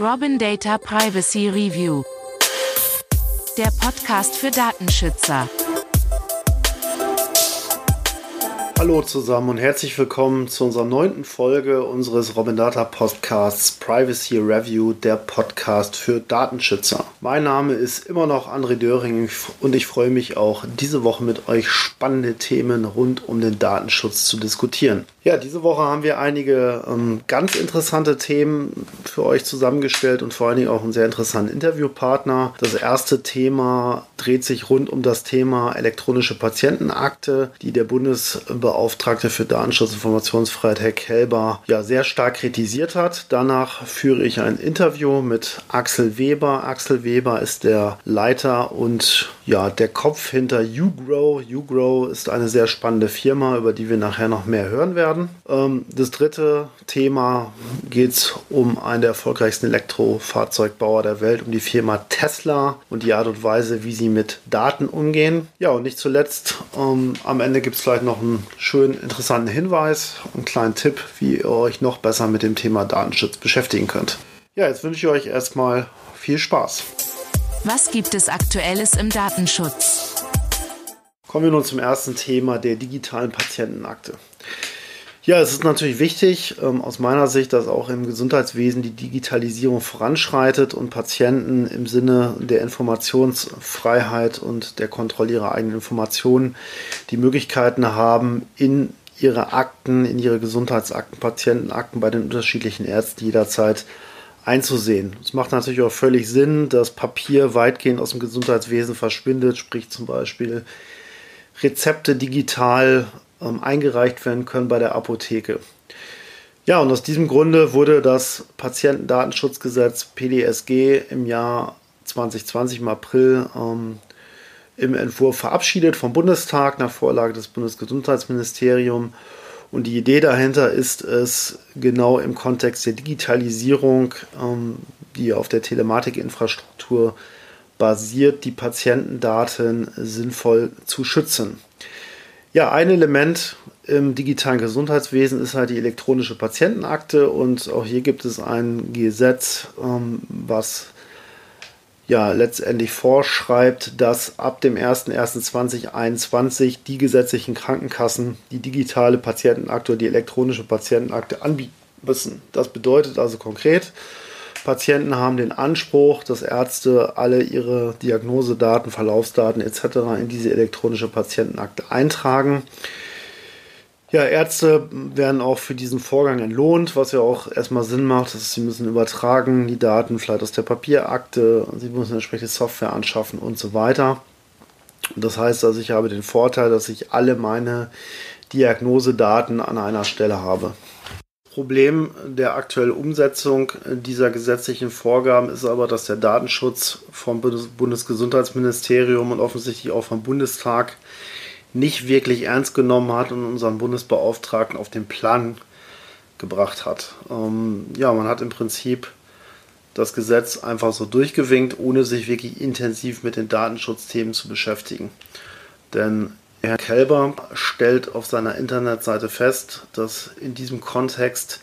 Robin Data Privacy Review. Der Podcast für Datenschützer. Hallo zusammen und herzlich willkommen zu unserer neunten Folge unseres Robin Data Podcasts Privacy Review, der Podcast für Datenschützer. Mein Name ist immer noch André Döring und ich freue mich auch, diese Woche mit euch spannende Themen rund um den Datenschutz zu diskutieren. Ja, diese Woche haben wir einige ähm, ganz interessante Themen für euch zusammengestellt und vor allen Dingen auch einen sehr interessanten Interviewpartner. Das erste Thema dreht sich rund um das Thema elektronische Patientenakte, die der Bundesbeauftragte für Datenschutz und Informationsfreiheit, Herr Kelber, ja sehr stark kritisiert hat. Danach führe ich ein Interview mit Axel Weber. Axel Weber ist der Leiter und ja, der Kopf hinter YouGrow. YouGrow ist eine sehr spannende Firma, über die wir nachher noch mehr hören werden werden. Ähm, das dritte Thema geht um einen der erfolgreichsten Elektrofahrzeugbauer der Welt, um die Firma Tesla und die Art und Weise, wie sie mit Daten umgehen. Ja, und nicht zuletzt, ähm, am Ende gibt es vielleicht noch einen schönen, interessanten Hinweis, einen kleinen Tipp, wie ihr euch noch besser mit dem Thema Datenschutz beschäftigen könnt. Ja, jetzt wünsche ich euch erstmal viel Spaß. Was gibt es Aktuelles im Datenschutz? Kommen wir nun zum ersten Thema der digitalen Patientenakte. Ja, es ist natürlich wichtig ähm, aus meiner Sicht, dass auch im Gesundheitswesen die Digitalisierung voranschreitet und Patienten im Sinne der Informationsfreiheit und der Kontrolle ihrer eigenen Informationen die Möglichkeiten haben, in ihre Akten, in ihre Gesundheitsakten, Patientenakten bei den unterschiedlichen Ärzten jederzeit einzusehen. Es macht natürlich auch völlig Sinn, dass Papier weitgehend aus dem Gesundheitswesen verschwindet, sprich zum Beispiel Rezepte digital ähm, eingereicht werden können bei der Apotheke. Ja, und aus diesem Grunde wurde das Patientendatenschutzgesetz PDSG im Jahr 2020 im April ähm, im Entwurf verabschiedet vom Bundestag nach Vorlage des Bundesgesundheitsministeriums. Und die Idee dahinter ist es, genau im Kontext der Digitalisierung, ähm, die auf der Telematikinfrastruktur basiert, die Patientendaten sinnvoll zu schützen. Ja, ein Element im digitalen Gesundheitswesen ist halt die elektronische Patientenakte und auch hier gibt es ein Gesetz, ähm, was ja letztendlich vorschreibt, dass ab dem 01.01.2021 die gesetzlichen Krankenkassen die digitale Patientenakte oder die elektronische Patientenakte anbieten müssen. Das bedeutet also konkret, Patienten haben den Anspruch, dass Ärzte alle ihre Diagnosedaten, Verlaufsdaten etc. in diese elektronische Patientenakte eintragen. Ja, Ärzte werden auch für diesen Vorgang entlohnt, was ja auch erstmal Sinn macht. Dass sie müssen übertragen die Daten vielleicht aus der Papierakte, sie müssen entsprechende Software anschaffen und so weiter. das heißt also, ich habe den Vorteil, dass ich alle meine Diagnosedaten an einer Stelle habe. Problem der aktuellen Umsetzung dieser gesetzlichen Vorgaben ist aber, dass der Datenschutz vom Bundesgesundheitsministerium und offensichtlich auch vom Bundestag nicht wirklich ernst genommen hat und unseren Bundesbeauftragten auf den Plan gebracht hat. Ähm, ja, man hat im Prinzip das Gesetz einfach so durchgewinkt, ohne sich wirklich intensiv mit den Datenschutzthemen zu beschäftigen. Denn Herr Kelber stellt auf seiner Internetseite fest, dass in diesem Kontext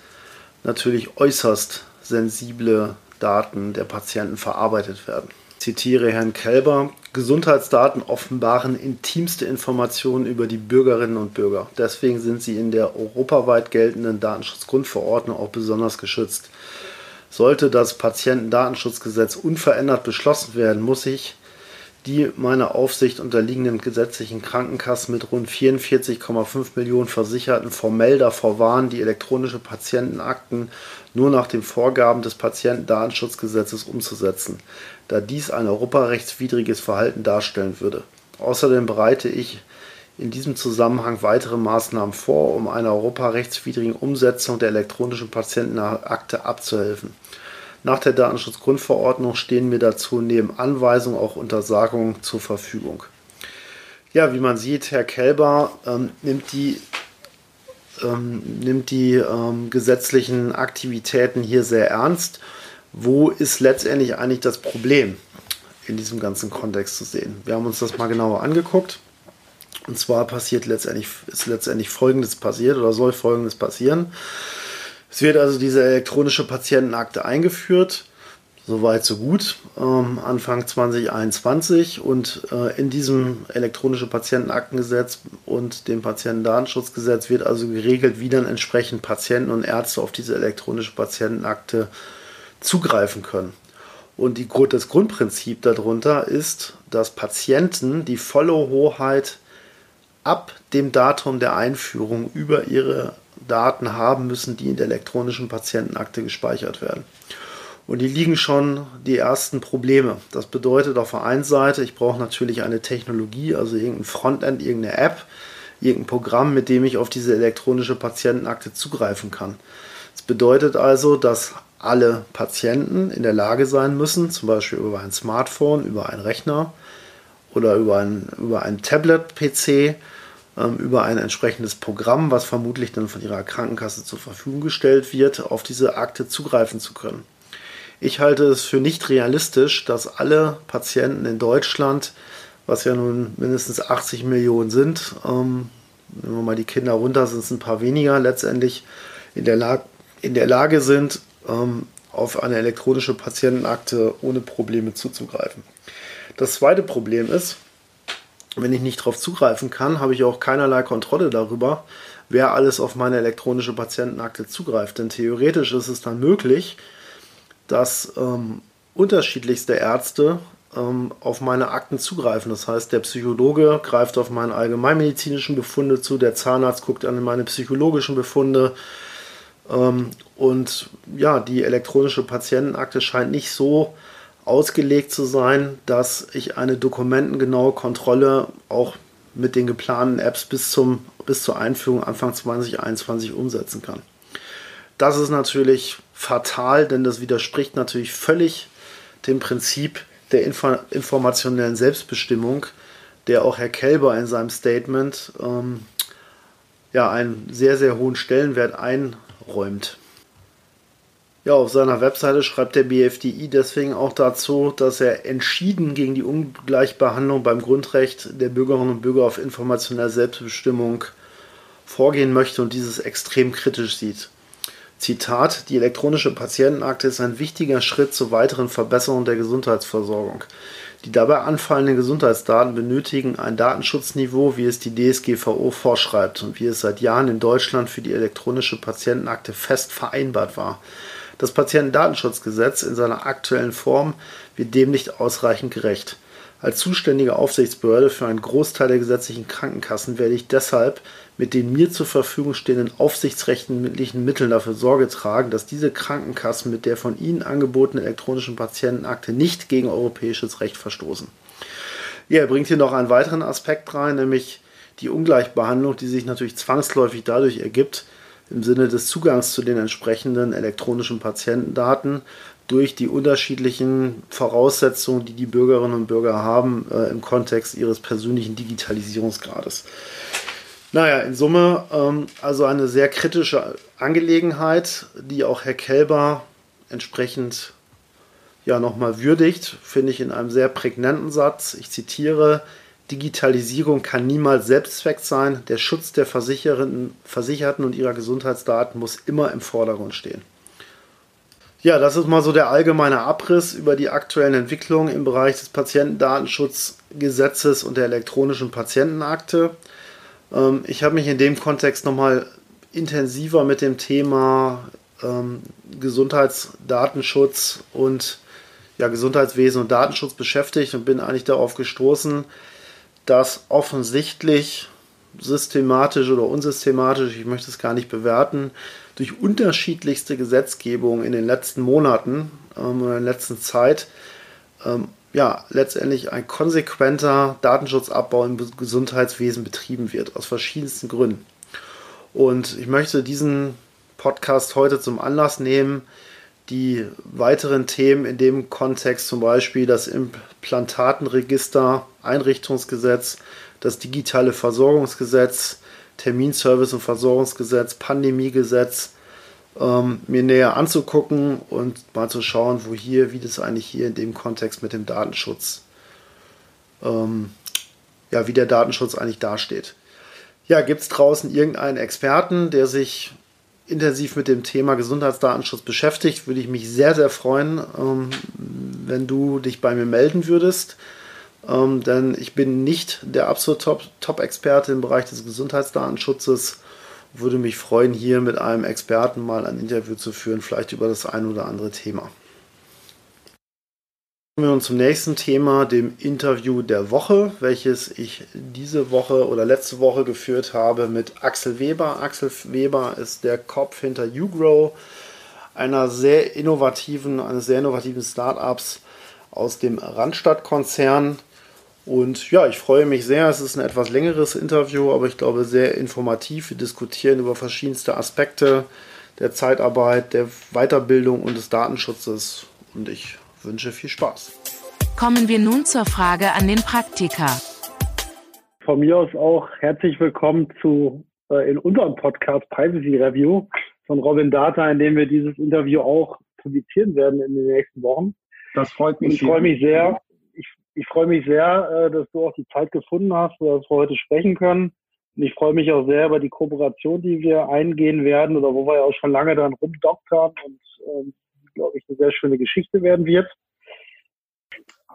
natürlich äußerst sensible Daten der Patienten verarbeitet werden. Ich zitiere Herrn Kelber, Gesundheitsdaten offenbaren intimste Informationen über die Bürgerinnen und Bürger. Deswegen sind sie in der europaweit geltenden Datenschutzgrundverordnung auch besonders geschützt. Sollte das Patientendatenschutzgesetz unverändert beschlossen werden, muss sich die meiner Aufsicht unterliegenden gesetzlichen Krankenkassen mit rund 44,5 Millionen Versicherten formell davor warnen, die elektronische Patientenakten nur nach den Vorgaben des Patientendatenschutzgesetzes umzusetzen, da dies ein europarechtswidriges Verhalten darstellen würde. Außerdem bereite ich in diesem Zusammenhang weitere Maßnahmen vor, um einer europarechtswidrigen Umsetzung der elektronischen Patientenakte abzuhelfen. Nach der Datenschutzgrundverordnung stehen mir dazu neben Anweisungen auch Untersagungen zur Verfügung. Ja, wie man sieht, Herr Kelber ähm, nimmt die, ähm, nimmt die ähm, gesetzlichen Aktivitäten hier sehr ernst. Wo ist letztendlich eigentlich das Problem in diesem ganzen Kontext zu sehen? Wir haben uns das mal genauer angeguckt. Und zwar passiert letztendlich, ist letztendlich Folgendes passiert oder soll Folgendes passieren. Es wird also diese elektronische Patientenakte eingeführt. Soweit, so gut. Ähm, Anfang 2021 und äh, in diesem elektronischen Patientenaktengesetz und dem Patientendatenschutzgesetz wird also geregelt, wie dann entsprechend Patienten und Ärzte auf diese elektronische Patientenakte zugreifen können. Und die, das Grundprinzip darunter ist, dass Patienten die volle Hoheit ab dem Datum der Einführung über ihre Daten haben müssen, die in der elektronischen Patientenakte gespeichert werden. Und die liegen schon die ersten Probleme. Das bedeutet auf der einen Seite, ich brauche natürlich eine Technologie, also irgendein Frontend, irgendeine App, irgendein Programm, mit dem ich auf diese elektronische Patientenakte zugreifen kann. Das bedeutet also, dass alle Patienten in der Lage sein müssen, zum Beispiel über ein Smartphone, über einen Rechner oder über ein, über ein Tablet-PC, über ein entsprechendes Programm, was vermutlich dann von ihrer Krankenkasse zur Verfügung gestellt wird, auf diese Akte zugreifen zu können. Ich halte es für nicht realistisch, dass alle Patienten in Deutschland, was ja nun mindestens 80 Millionen sind, ähm, nehmen wir mal die Kinder runter, sind es ein paar weniger, letztendlich in der, Lage, in der Lage sind, ähm, auf eine elektronische Patientenakte ohne Probleme zuzugreifen. Das zweite Problem ist, wenn ich nicht darauf zugreifen kann, habe ich auch keinerlei Kontrolle darüber, wer alles auf meine elektronische Patientenakte zugreift. Denn theoretisch ist es dann möglich, dass ähm, unterschiedlichste Ärzte ähm, auf meine Akten zugreifen. Das heißt, der Psychologe greift auf meine allgemeinmedizinischen Befunde zu, der Zahnarzt guckt an meine psychologischen Befunde. Ähm, und ja, die elektronische Patientenakte scheint nicht so ausgelegt zu sein, dass ich eine dokumentengenaue Kontrolle auch mit den geplanten Apps bis, zum, bis zur Einführung Anfang 2021 umsetzen kann. Das ist natürlich fatal, denn das widerspricht natürlich völlig dem Prinzip der Info informationellen Selbstbestimmung, der auch Herr Kelber in seinem Statement ähm, ja, einen sehr, sehr hohen Stellenwert einräumt. Ja, auf seiner Webseite schreibt der BFDI deswegen auch dazu, dass er entschieden gegen die Ungleichbehandlung beim Grundrecht der Bürgerinnen und Bürger auf informationelle Selbstbestimmung vorgehen möchte und dieses extrem kritisch sieht. Zitat, die elektronische Patientenakte ist ein wichtiger Schritt zur weiteren Verbesserung der Gesundheitsversorgung. Die dabei anfallenden Gesundheitsdaten benötigen ein Datenschutzniveau, wie es die DSGVO vorschreibt und wie es seit Jahren in Deutschland für die elektronische Patientenakte fest vereinbart war. Das Patientendatenschutzgesetz in seiner aktuellen Form wird dem nicht ausreichend gerecht. Als zuständige Aufsichtsbehörde für einen Großteil der gesetzlichen Krankenkassen werde ich deshalb mit den mir zur Verfügung stehenden aufsichtsrechtlichen Mitteln dafür Sorge tragen, dass diese Krankenkassen mit der von ihnen angebotenen elektronischen Patientenakte nicht gegen europäisches Recht verstoßen. Ja, er bringt hier noch einen weiteren Aspekt rein, nämlich die Ungleichbehandlung, die sich natürlich zwangsläufig dadurch ergibt, im Sinne des Zugangs zu den entsprechenden elektronischen Patientendaten durch die unterschiedlichen Voraussetzungen, die die Bürgerinnen und Bürger haben äh, im Kontext ihres persönlichen Digitalisierungsgrades. Naja, in Summe ähm, also eine sehr kritische Angelegenheit, die auch Herr Kelber entsprechend ja nochmal würdigt, finde ich in einem sehr prägnanten Satz. Ich zitiere, Digitalisierung kann niemals Selbstzweck sein. Der Schutz der Versicherten und ihrer Gesundheitsdaten muss immer im Vordergrund stehen. Ja, das ist mal so der allgemeine Abriss über die aktuellen Entwicklungen im Bereich des Patientendatenschutzgesetzes und der elektronischen Patientenakte. Ähm, ich habe mich in dem Kontext nochmal intensiver mit dem Thema ähm, Gesundheitsdatenschutz und ja, Gesundheitswesen und Datenschutz beschäftigt und bin eigentlich darauf gestoßen, dass offensichtlich systematisch oder unsystematisch, ich möchte es gar nicht bewerten, durch unterschiedlichste Gesetzgebung in den letzten Monaten ähm, oder in der letzten Zeit ähm, ja, letztendlich ein konsequenter Datenschutzabbau im Gesundheitswesen betrieben wird, aus verschiedensten Gründen. Und ich möchte diesen Podcast heute zum Anlass nehmen, die weiteren Themen in dem Kontext, zum Beispiel das Implantatenregister, Einrichtungsgesetz, das digitale Versorgungsgesetz, Terminservice- und Versorgungsgesetz, Pandemiegesetz, ähm, mir näher anzugucken und mal zu schauen, wo hier, wie das eigentlich hier in dem Kontext mit dem Datenschutz, ähm, ja, wie der Datenschutz eigentlich dasteht. Ja, gibt es draußen irgendeinen Experten, der sich intensiv mit dem Thema Gesundheitsdatenschutz beschäftigt, würde ich mich sehr, sehr freuen, ähm, wenn du dich bei mir melden würdest. Ähm, denn ich bin nicht der absolute Top-Experte im Bereich des Gesundheitsdatenschutzes. Würde mich freuen, hier mit einem Experten mal ein Interview zu führen, vielleicht über das ein oder andere Thema. Kommen wir nun zum nächsten Thema, dem Interview der Woche, welches ich diese Woche oder letzte Woche geführt habe mit Axel Weber. Axel Weber ist der Kopf hinter YouGrow, einer sehr innovativen, eines sehr innovativen Startups aus dem Randstadt-Konzern. Und ja, ich freue mich sehr. Es ist ein etwas längeres Interview, aber ich glaube sehr informativ. Wir diskutieren über verschiedenste Aspekte der Zeitarbeit, der Weiterbildung und des Datenschutzes. Und ich wünsche viel Spaß. Kommen wir nun zur Frage an den Praktiker. Von mir aus auch herzlich willkommen zu äh, in unserem Podcast Privacy Review von Robin Data, in dem wir dieses Interview auch publizieren werden in den nächsten Wochen. Das freut mich. Und ich freue mich sehr. Ich, ich freue mich sehr, äh, dass du auch die Zeit gefunden hast, dass wir heute sprechen können. Und ich freue mich auch sehr über die Kooperation, die wir eingehen werden oder wo wir ja auch schon lange dann rumdoktern und ähm, glaube ich, eine sehr schöne Geschichte werden wird.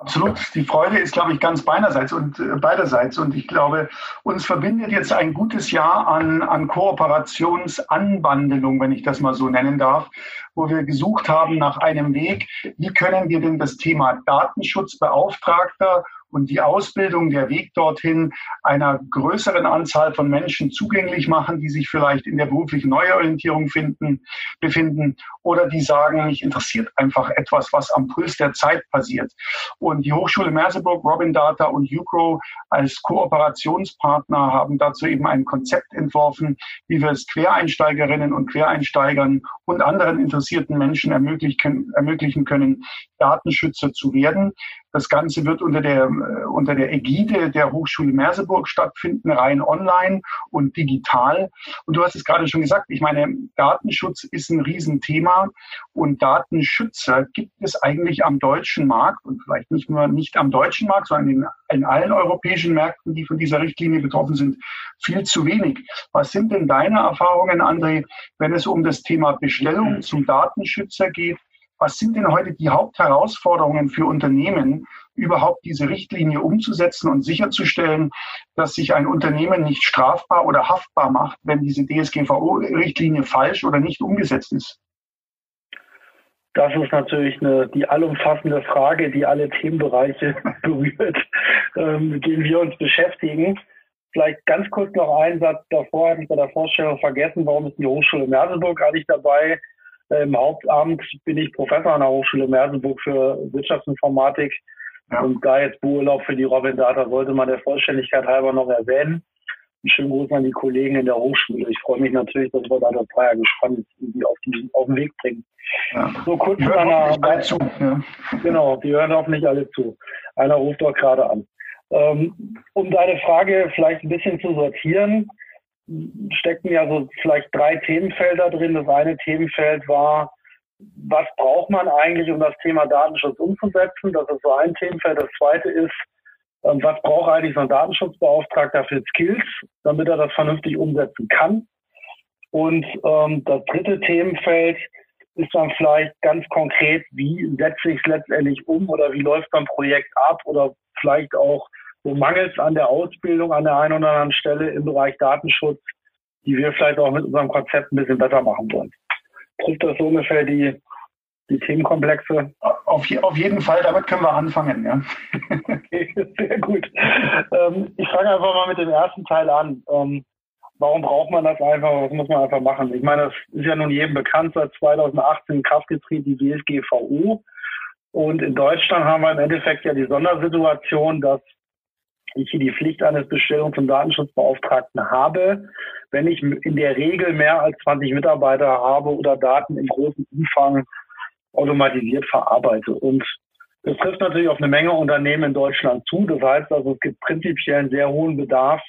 Absolut. Die Freude ist, glaube ich, ganz beiderseits und äh, beiderseits. Und ich glaube, uns verbindet jetzt ein gutes Jahr an, an Kooperationsanbandelung, wenn ich das mal so nennen darf, wo wir gesucht haben nach einem Weg, wie können wir denn das Thema Datenschutzbeauftragter und die Ausbildung, der Weg dorthin einer größeren Anzahl von Menschen zugänglich machen, die sich vielleicht in der beruflichen Neuorientierung finden, befinden oder die sagen, mich interessiert einfach etwas, was am Puls der Zeit passiert. Und die Hochschule Merseburg, Robin Data und UCRO als Kooperationspartner haben dazu eben ein Konzept entworfen, wie wir es Quereinsteigerinnen und Quereinsteigern und anderen interessierten Menschen ermöglichen, ermöglichen können, Datenschützer zu werden. Das Ganze wird unter der, äh, unter der Ägide der Hochschule Merseburg stattfinden, rein online und digital. Und du hast es gerade schon gesagt, ich meine, Datenschutz ist ein Riesenthema und Datenschützer gibt es eigentlich am deutschen Markt und vielleicht nicht nur nicht am deutschen Markt, sondern in, in allen europäischen Märkten, die von dieser Richtlinie betroffen sind, viel zu wenig. Was sind denn deine Erfahrungen, André, wenn es um das Thema Bestellung zum Datenschützer geht? Was sind denn heute die Hauptherausforderungen für Unternehmen, überhaupt diese Richtlinie umzusetzen und sicherzustellen, dass sich ein Unternehmen nicht strafbar oder haftbar macht, wenn diese DSGVO-Richtlinie falsch oder nicht umgesetzt ist? Das ist natürlich eine, die allumfassende Frage, die alle Themenbereiche berührt, ähm, mit denen wir uns beschäftigen. Vielleicht ganz kurz noch einen Satz davor, hatte ich bei der Vorstellung vergessen, warum ist die Hochschule Merseburg eigentlich dabei? Im Hauptamt bin ich Professor an der Hochschule Merseburg für Wirtschaftsinformatik. Ja. Und da jetzt Beurlaub für die Robin Data sollte man der Vollständigkeit halber noch erwähnen. Einen schönen Gruß an die Kollegen in der Hochschule. Ich freue mich natürlich, dass wir da das Dreier gespannt irgendwie auf, die, auf den Weg bringen. Ja. So kurz die hören einer, zu. Ja. Genau, die hören hoffentlich alle zu. Einer ruft doch gerade an. Ähm, um deine Frage vielleicht ein bisschen zu sortieren, steckten ja so vielleicht drei Themenfelder drin. Das eine Themenfeld war, was braucht man eigentlich, um das Thema Datenschutz umzusetzen? Das ist so ein Themenfeld. Das zweite ist, ähm, was braucht eigentlich so ein Datenschutzbeauftragter für Skills, damit er das vernünftig umsetzen kann? Und ähm, das dritte Themenfeld ist dann vielleicht ganz konkret, wie setze ich es letztendlich um oder wie läuft mein Projekt ab oder vielleicht auch, wo mangelt es an der Ausbildung an der einen oder anderen Stelle im Bereich Datenschutz, die wir vielleicht auch mit unserem Konzept ein bisschen besser machen wollen. Trifft das so ungefähr die, die Themenkomplexe? Auf, auf jeden Fall, damit können wir anfangen. Ja. okay, sehr gut. Ähm, ich fange einfach mal mit dem ersten Teil an. Ähm, warum braucht man das einfach? Was muss man einfach machen? Ich meine, das ist ja nun jedem bekannt, seit 2018 in Kraft getreten, die DSGVO. Und in Deutschland haben wir im Endeffekt ja die Sondersituation, dass ich hier die Pflicht eines Bestellungs- und Datenschutzbeauftragten habe, wenn ich in der Regel mehr als 20 Mitarbeiter habe oder Daten im großen Umfang automatisiert verarbeite. Und das trifft natürlich auf eine Menge Unternehmen in Deutschland zu. Das heißt also, es gibt prinzipiell einen sehr hohen Bedarf,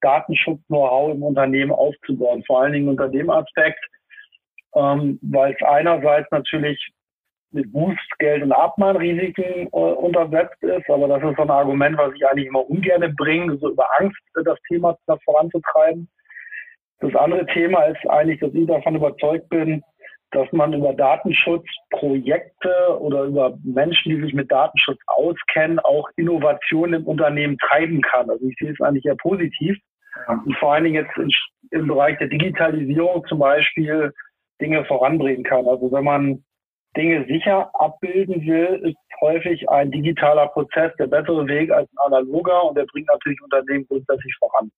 Datenschutz-Know-how im Unternehmen aufzubauen. Vor allen Dingen unter dem Aspekt, ähm, weil es einerseits natürlich mit Bußgeld und Abmahnrisiken äh, untersetzt ist. Aber das ist so ein Argument, was ich eigentlich immer ungern bringe, so über Angst das Thema das voranzutreiben. Das andere Thema ist eigentlich, dass ich davon überzeugt bin, dass man über Datenschutzprojekte oder über Menschen, die sich mit Datenschutz auskennen, auch Innovationen im Unternehmen treiben kann. Also ich sehe es eigentlich eher positiv. Und vor allen Dingen jetzt in, im Bereich der Digitalisierung zum Beispiel Dinge voranbringen kann. Also wenn man Dinge sicher abbilden will, ist häufig ein digitaler Prozess der bessere Weg als ein analoger und der bringt natürlich Unternehmen grundsätzlich voran.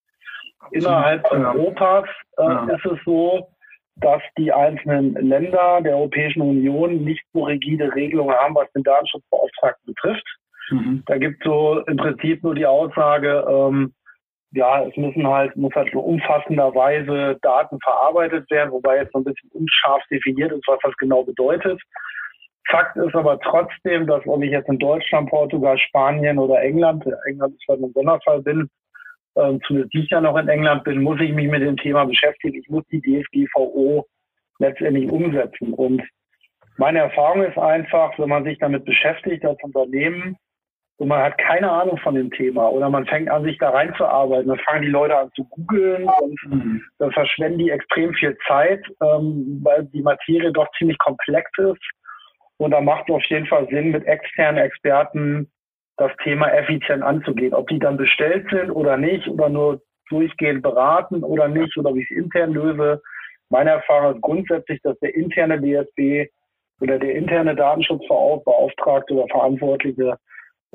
Innerhalb ja. Europas äh, ja. ist es so, dass die einzelnen Länder der Europäischen Union nicht so rigide Regelungen haben, was den Datenschutzbeauftragten betrifft. Mhm. Da gibt es so im Prinzip nur die Aussage, ähm, ja, es müssen halt, muss halt so umfassenderweise Daten verarbeitet werden, wobei jetzt so ein bisschen unscharf definiert ist, was das genau bedeutet. Fakt ist aber trotzdem, dass ob ich jetzt in Deutschland, Portugal, Spanien oder England, England ist halt ein Sonderfall bin, ähm, zumindest ich ja noch in England bin, muss ich mich mit dem Thema beschäftigen. Ich muss die DSGVO letztendlich umsetzen. Und meine Erfahrung ist einfach, wenn man sich damit beschäftigt als Unternehmen und man hat keine Ahnung von dem Thema oder man fängt an, sich da reinzuarbeiten, dann fangen die Leute an zu googeln und mhm. dann verschwenden die extrem viel Zeit, ähm, weil die Materie doch ziemlich komplex ist. Und da macht es auf jeden Fall Sinn, mit externen Experten das Thema effizient anzugehen. Ob die dann bestellt sind oder nicht oder nur durchgehend beraten oder nicht oder wie ich es intern löse. Meine Erfahrung ist grundsätzlich, dass der interne DSB oder der interne Datenschutzbeauftragte oder Verantwortliche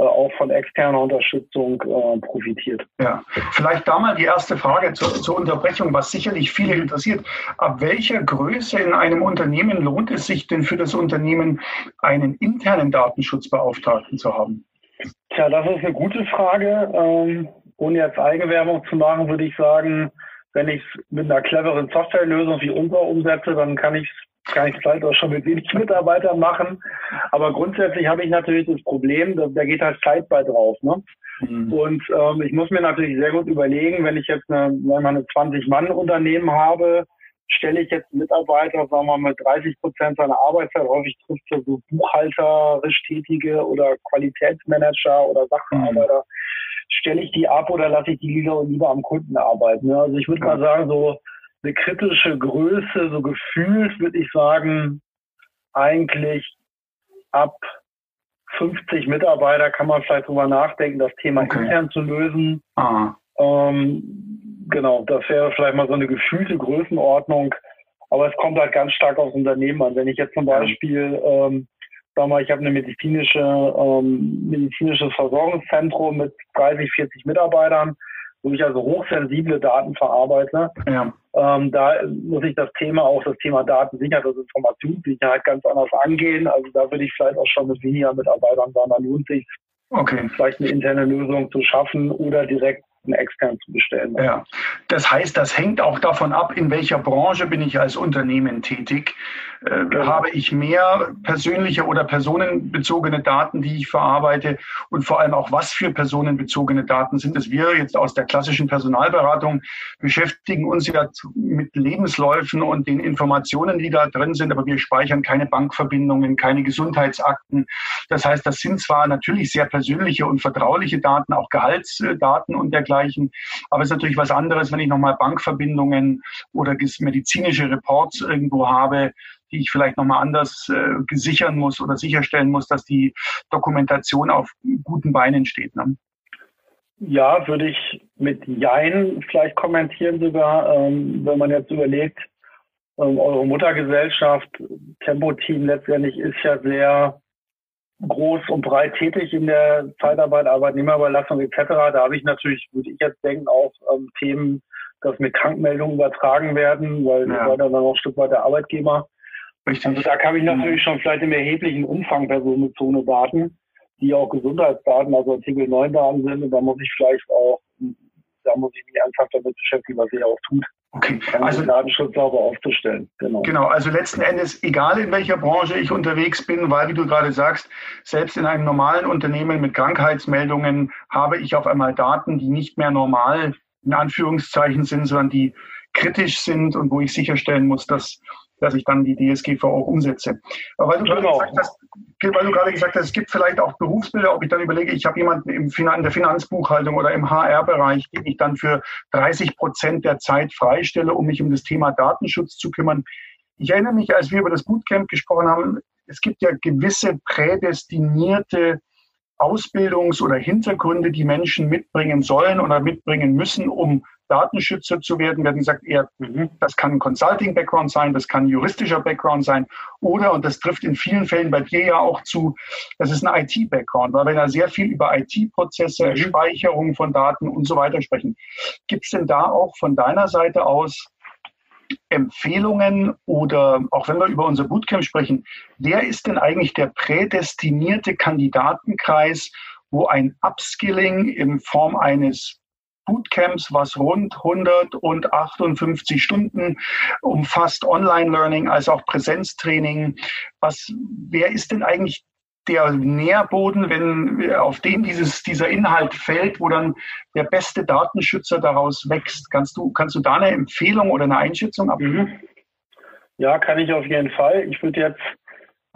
auch von externer Unterstützung äh, profitiert. Ja, vielleicht da mal die erste Frage zur, zur, Unterbrechung, was sicherlich viele interessiert. Ab welcher Größe in einem Unternehmen lohnt es sich denn für das Unternehmen, einen internen Datenschutzbeauftragten zu haben? Tja, das ist eine gute Frage. Ähm, ohne jetzt Eigenwerbung zu machen, würde ich sagen, wenn ich es mit einer cleveren Softwarelösung wie unserer umsetze, dann kann ich kann ich vielleicht auch schon mit wenig Mitarbeitern machen. Aber grundsätzlich habe ich natürlich das Problem, da, da geht halt Zeit bei drauf. Ne? Mhm. Und ähm, ich muss mir natürlich sehr gut überlegen, wenn ich jetzt eine, wenn man eine 20-Mann-Unternehmen habe, stelle ich jetzt Mitarbeiter, sagen wir mal, mit 30 Prozent seiner Arbeitszeit, häufig trifft es so buchhalterisch Tätige oder Qualitätsmanager oder Sachbearbeiter, mhm. stelle ich die ab oder lasse ich die lieber, lieber am Kunden arbeiten. Ne? Also ich würde ja. mal sagen, so eine kritische Größe, so gefühlt würde ich sagen, eigentlich ab 50 Mitarbeiter kann man vielleicht drüber nachdenken, das Thema okay. intern zu lösen. Ah. Ähm, genau, das wäre vielleicht mal so eine gefühlte Größenordnung. Aber es kommt halt ganz stark aufs Unternehmen an. Wenn ich jetzt zum Beispiel, ähm, sag mal, ich habe eine medizinische, ähm, medizinisches Versorgungszentrum mit 30, 40 Mitarbeitern, wo ich also hochsensible Daten verarbeite. Ja. Ähm, da muss ich das Thema, auch das Thema Datensicherheit, also Informationssicherheit ganz anders angehen. Also da würde ich vielleicht auch schon mit weniger Mitarbeitern sagen, da lohnt sich okay. vielleicht eine interne Lösung zu schaffen oder direkt extern zu bestellen. Ja, das heißt, das hängt auch davon ab, in welcher Branche bin ich als Unternehmen tätig. Äh, genau. Habe ich mehr persönliche oder personenbezogene Daten, die ich verarbeite und vor allem auch, was für personenbezogene Daten sind es? Wir jetzt aus der klassischen Personalberatung beschäftigen uns ja mit Lebensläufen und den Informationen, die da drin sind, aber wir speichern keine Bankverbindungen, keine Gesundheitsakten. Das heißt, das sind zwar natürlich sehr persönliche und vertrauliche Daten, auch Gehaltsdaten und dergleichen, dergleichen. Aber es ist natürlich was anderes, wenn ich nochmal Bankverbindungen oder medizinische Reports irgendwo habe, die ich vielleicht nochmal anders äh, gesichern muss oder sicherstellen muss, dass die Dokumentation auf guten Beinen steht. Ne? Ja, würde ich mit Jein vielleicht kommentieren sogar, ähm, wenn man jetzt überlegt, ähm, eure Muttergesellschaft, Tempo-Team letztendlich ist ja sehr groß und breit tätig in der Zeitarbeit, Arbeitnehmerüberlassung etc. Da habe ich natürlich, würde ich jetzt denken, auch ähm, Themen, dass mit Krankmeldungen übertragen werden, weil ja. das dann auch ein Stück weit der Arbeitgeber. Richtig. Also da habe ich natürlich schon vielleicht im erheblichen Umfang personenbezogene Daten, die auch Gesundheitsdaten, also Artikel 9 Daten sind. Und da muss ich vielleicht auch, da muss ich mich ernsthaft damit beschäftigen, was ihr auch tut. Okay, also Datenschutz sauber aufzustellen. Genau. genau, also letzten Endes, egal in welcher Branche ich unterwegs bin, weil, wie du gerade sagst, selbst in einem normalen Unternehmen mit Krankheitsmeldungen habe ich auf einmal Daten, die nicht mehr normal in Anführungszeichen sind, sondern die kritisch sind und wo ich sicherstellen muss, dass dass ich dann die DSGVO auch umsetze. Aber weil du, genau. gerade gesagt hast, weil du gerade gesagt hast, es gibt vielleicht auch Berufsbilder, ob ich dann überlege, ich habe jemanden im Finan in der Finanzbuchhaltung oder im HR-Bereich, den ich dann für 30 Prozent der Zeit freistelle, um mich um das Thema Datenschutz zu kümmern. Ich erinnere mich, als wir über das Bootcamp gesprochen haben, es gibt ja gewisse prädestinierte Ausbildungs- oder Hintergründe, die Menschen mitbringen sollen oder mitbringen müssen, um Datenschützer zu werden. Wir hatten gesagt, eher, mhm, das kann ein Consulting-Background sein, das kann ein juristischer Background sein oder, und das trifft in vielen Fällen bei dir ja auch zu, das ist ein IT-Background, weil wir ja sehr viel über IT-Prozesse, mhm. Speicherung von Daten und so weiter sprechen. Gibt es denn da auch von deiner Seite aus Empfehlungen oder auch wenn wir über unser Bootcamp sprechen, wer ist denn eigentlich der prädestinierte Kandidatenkreis, wo ein Upskilling in Form eines Bootcamps, was rund 158 Stunden umfasst, Online-Learning als auch Präsenztraining. Was, wer ist denn eigentlich der Nährboden, wenn auf den dieses, dieser Inhalt fällt, wo dann der beste Datenschützer daraus wächst. Kannst du, kannst du da eine Empfehlung oder eine Einschätzung abgeben? Mhm. Ja, kann ich auf jeden Fall. Ich würde jetzt,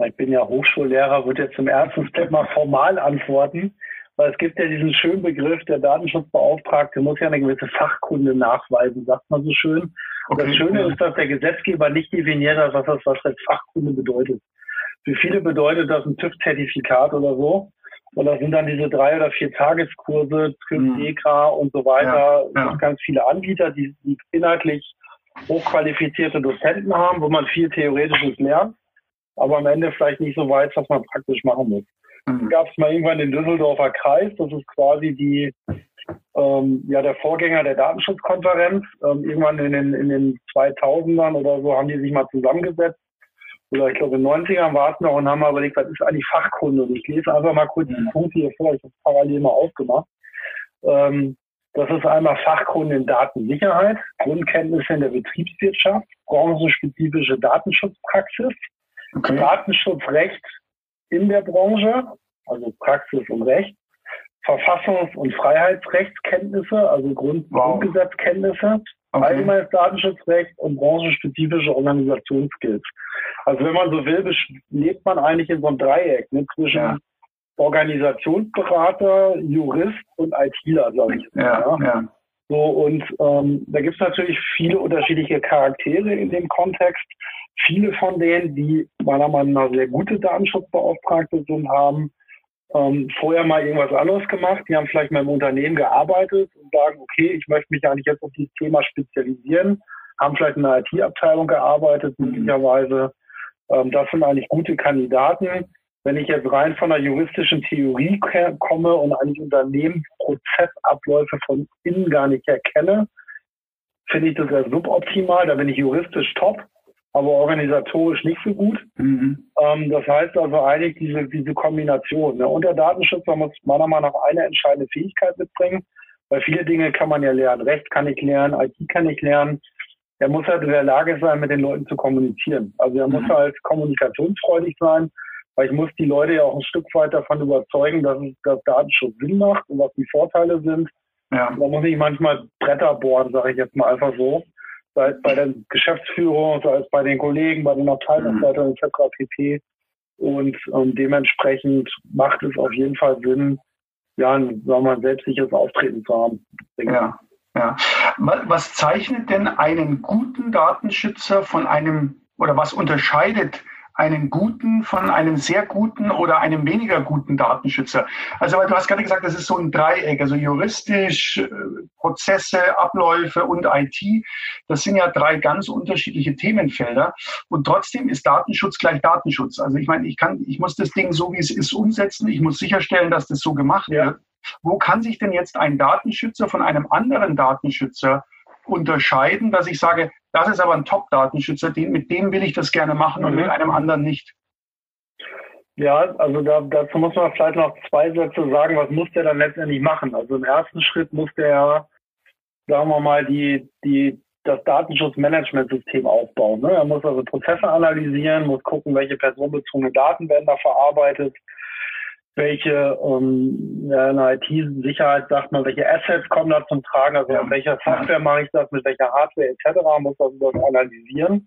ich bin ja Hochschullehrer, würde jetzt zum ersten Step mal formal antworten, weil es gibt ja diesen schönen Begriff, der Datenschutzbeauftragte muss ja eine gewisse Fachkunde nachweisen, sagt man so schön. Okay. Das Schöne ist, dass der Gesetzgeber nicht definiert hat, was das was als Fachkunde bedeutet. Für viele bedeutet das ein TÜV-Zertifikat oder so. Und das sind dann diese drei oder vier Tageskurse, TÜV, mhm. EGRA und so weiter. Ja, ja. ganz viele Anbieter, die, die inhaltlich hochqualifizierte Dozenten haben, wo man viel Theoretisches lernt, aber am Ende vielleicht nicht so weiß, was man praktisch machen muss. Mhm. Gab es mal irgendwann den Düsseldorfer Kreis, das ist quasi die, ähm, ja, der Vorgänger der Datenschutzkonferenz. Ähm, irgendwann in den, in den 2000ern oder so haben die sich mal zusammengesetzt oder ich glaube in den 90ern war es noch und haben mal überlegt, was ist eigentlich Fachkunde? Und ich lese einfach mal kurz die Punkte hier vor, ich habe es parallel mal aufgemacht. Ähm, das ist einmal Fachkunde in Datensicherheit, Grundkenntnisse in der Betriebswirtschaft, branchenspezifische Datenschutzpraxis, okay. Datenschutzrecht in der Branche, also Praxis und Recht, Verfassungs- und Freiheitsrechtskenntnisse, also Grund wow. Grundgesetzkenntnisse, okay. allgemeines Datenschutzrecht und branchenspezifische Organisationsskills. Also wenn man so will, lebt man eigentlich in so einem Dreieck ne, zwischen ja. Organisationsberater, Jurist und ITler, sage ich. Ja, ja. ja. So, und ähm, da gibt es natürlich viele unterschiedliche Charaktere in dem Kontext. Viele von denen, die meiner Meinung nach sehr gute Datenschutzbeauftragte sind, haben ähm, vorher mal irgendwas anderes gemacht. Die haben vielleicht mal im Unternehmen gearbeitet und sagen, okay, ich möchte mich eigentlich jetzt auf dieses Thema spezialisieren, haben vielleicht in einer IT-Abteilung gearbeitet, möglicherweise. Ähm, das sind eigentlich gute Kandidaten. Wenn ich jetzt rein von der juristischen Theorie komme und eigentlich Unternehmensprozessabläufe von innen gar nicht erkenne, finde ich das eher suboptimal. Da bin ich juristisch top aber organisatorisch nicht so gut. Mhm. Ähm, das heißt also eigentlich diese, diese Kombination. Ne? Und der Datenschützer muss meiner Meinung nach eine entscheidende Fähigkeit mitbringen, weil viele Dinge kann man ja lernen. Recht kann ich lernen, IT kann ich lernen. Er muss halt in der Lage sein, mit den Leuten zu kommunizieren. Also er mhm. muss halt kommunikationsfreudig sein, weil ich muss die Leute ja auch ein Stück weit davon überzeugen, dass, es, dass Datenschutz Sinn macht und was die Vorteile sind. Ja. Da muss ich manchmal Bretter bohren, sage ich jetzt mal einfach so sei es bei der Geschäftsführung, sei es bei den Kollegen, bei den Abteilungsleitern mhm. etc. pp. Und ähm, dementsprechend macht es auf jeden Fall Sinn, ja, ein, sagen wir, selbstsicheres Auftreten zu haben. Ja, ja. Was zeichnet denn einen guten Datenschützer von einem oder was unterscheidet einen guten von einem sehr guten oder einem weniger guten Datenschützer? Also, weil du hast gerade gesagt, das ist so ein Dreieck, also juristisch, äh, Prozesse, Abläufe und IT. Das sind ja drei ganz unterschiedliche Themenfelder. Und trotzdem ist Datenschutz gleich Datenschutz. Also ich meine, ich kann, ich muss das Ding so wie es ist umsetzen. Ich muss sicherstellen, dass das so gemacht wird. Wo kann sich denn jetzt ein Datenschützer von einem anderen Datenschützer unterscheiden, dass ich sage, das ist aber ein Top-Datenschützer, mit dem will ich das gerne machen und mhm. mit einem anderen nicht. Ja, also da, dazu muss man vielleicht noch zwei Sätze sagen, was muss der dann letztendlich machen? Also im ersten Schritt muss der, sagen wir mal, die, die, das Datenschutzmanagementsystem aufbauen. Ne? Er muss also Prozesse analysieren, muss gucken, welche personenbezogene Daten werden da verarbeitet, welche ähm, ja, in der IT-Sicherheit sagt man, welche Assets kommen da zum Tragen, also mit welcher Software mache ich das, mit welcher Hardware etc. muss das, das analysieren.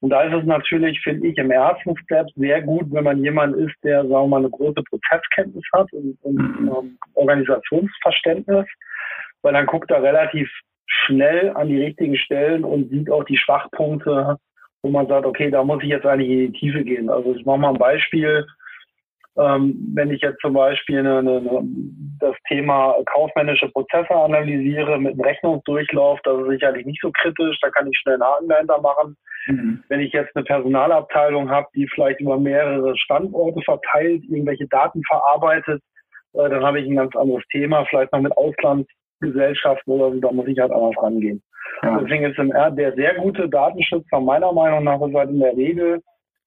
Und da ist es natürlich, finde ich, im ersten Step sehr gut, wenn man jemand ist, der, sagen wir mal, eine große Prozesskenntnis hat und, und mhm. ähm, Organisationsverständnis, weil dann guckt er relativ schnell an die richtigen Stellen und sieht auch die Schwachpunkte, wo man sagt, okay, da muss ich jetzt eigentlich in die Tiefe gehen. Also ich mache mal ein Beispiel. Ähm, wenn ich jetzt zum Beispiel eine, eine, das Thema kaufmännische Prozesse analysiere mit einem Rechnungsdurchlauf, das ist sicherlich nicht so kritisch, da kann ich schnell einen Haken dahinter machen. Mhm. Wenn ich jetzt eine Personalabteilung habe, die vielleicht über mehrere Standorte verteilt, irgendwelche Daten verarbeitet, äh, dann habe ich ein ganz anderes Thema, vielleicht noch mit Auslandsgesellschaften oder so, da muss ich halt anders rangehen. Ja. Deswegen ist der sehr gute Datenschützer meiner Meinung nach ist halt in der Regel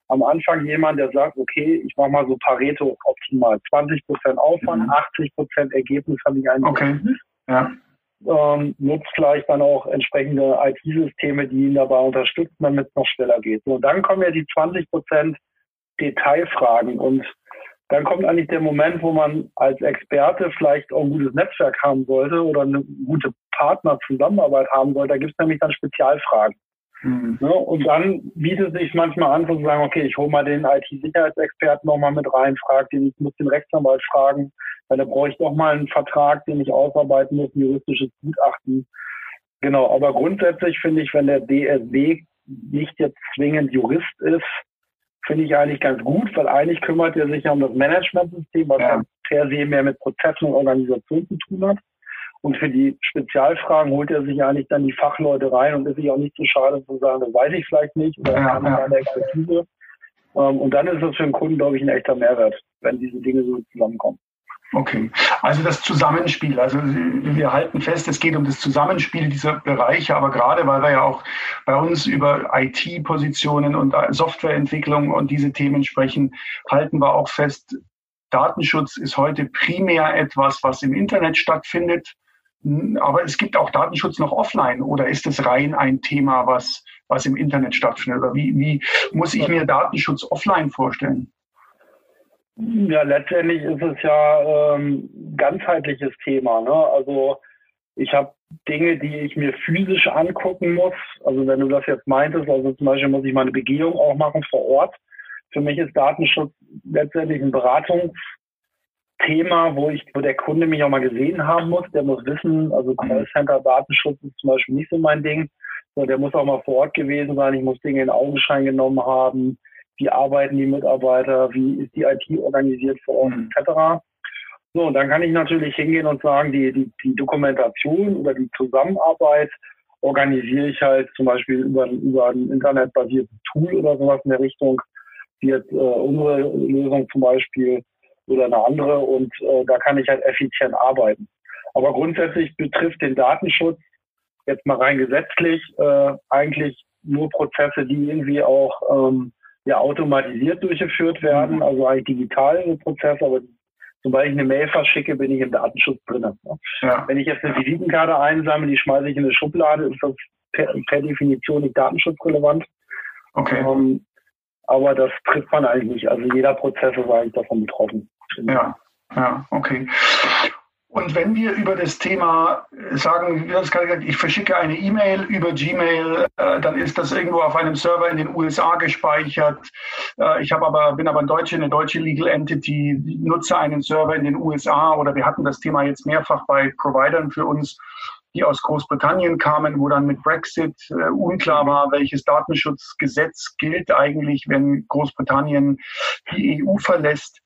am Anfang jemand, der sagt, okay, ich mache mal so Pareto optimal. 20 Prozent Aufwand, mhm. 80 Prozent Ergebnis habe ich eigentlich. Okay. Ja. Ähm, nutzt vielleicht dann auch entsprechende IT-Systeme, die ihn dabei unterstützen, damit es noch schneller geht. So, dann kommen ja die 20 Prozent Detailfragen und dann kommt eigentlich der Moment, wo man als Experte vielleicht auch ein gutes Netzwerk haben sollte oder eine gute Partner-Zusammenarbeit haben sollte. Da gibt es nämlich dann Spezialfragen. Mhm. Ne? Und dann bietet es sich manchmal an zu sagen, okay, ich hole mal den IT-Sicherheitsexperten nochmal mit rein, frage den, ich muss den Rechtsanwalt fragen, weil da brauche ich doch mal einen Vertrag, den ich ausarbeiten muss, ein juristisches Gutachten. Genau, aber grundsätzlich finde ich, wenn der DSB nicht jetzt zwingend Jurist ist, finde ich eigentlich ganz gut, weil eigentlich kümmert er sich ja um das Managementsystem, was ja. per se mehr mit Prozessen und Organisation zu tun hat. Und für die Spezialfragen holt er sich eigentlich dann die Fachleute rein und ist sich auch nicht zu schade zu sagen, das weiß ich vielleicht nicht oder ja, habe ja. Expertise. Ähm, und dann ist das für den Kunden, glaube ich, ein echter Mehrwert, wenn diese Dinge so zusammenkommen. Okay, also das Zusammenspiel. Also wir halten fest, es geht um das Zusammenspiel dieser Bereiche, aber gerade weil wir ja auch bei uns über IT-Positionen und Softwareentwicklung und diese Themen sprechen, halten wir auch fest, Datenschutz ist heute primär etwas, was im Internet stattfindet. Aber es gibt auch Datenschutz noch offline oder ist es rein ein Thema, was, was im Internet stattfindet? Oder wie, wie muss ich mir Datenschutz offline vorstellen? Ja, letztendlich ist es ja ähm, ganzheitliches Thema. Ne? Also ich habe Dinge, die ich mir physisch angucken muss. Also wenn du das jetzt meintest, also zum Beispiel muss ich meine Begehung auch machen vor Ort. Für mich ist Datenschutz letztendlich ein Beratungsthema, wo ich, wo der Kunde mich auch mal gesehen haben muss. Der muss wissen, also Callcenter Datenschutz ist zum Beispiel nicht so mein Ding. So, der muss auch mal vor Ort gewesen sein. Ich muss Dinge in Augenschein genommen haben wie arbeiten die Mitarbeiter, wie ist die IT organisiert vor Ort, mhm. etc. So, und dann kann ich natürlich hingehen und sagen, die, die, die Dokumentation oder die Zusammenarbeit organisiere ich halt zum Beispiel über, über ein internetbasiertes Tool oder sowas in der Richtung, wie jetzt äh, unsere Lösung zum Beispiel oder eine andere und äh, da kann ich halt effizient arbeiten. Aber grundsätzlich betrifft den Datenschutz jetzt mal rein gesetzlich äh, eigentlich nur Prozesse, die irgendwie auch ähm, ja automatisiert durchgeführt werden, mhm. also eigentlich digital Prozess, aber sobald ich eine Mail verschicke, bin ich im Datenschutz drin. Ne? Ja. Wenn ich jetzt eine Visitenkarte einsammle, die schmeiße ich in eine Schublade, ist das per, per Definition nicht datenschutzrelevant. Okay. Ähm, aber das trifft man eigentlich nicht. Also jeder Prozess ist eigentlich davon betroffen. Ja, ja, okay. Und wenn wir über das Thema sagen, wie das gerade gesagt, ich verschicke eine E-Mail über Gmail, äh, dann ist das irgendwo auf einem Server in den USA gespeichert. Äh, ich habe aber, bin aber ein Deutsche, eine deutsche Legal Entity, nutze einen Server in den USA oder wir hatten das Thema jetzt mehrfach bei Providern für uns, die aus Großbritannien kamen, wo dann mit Brexit äh, unklar war, welches Datenschutzgesetz gilt eigentlich, wenn Großbritannien die EU verlässt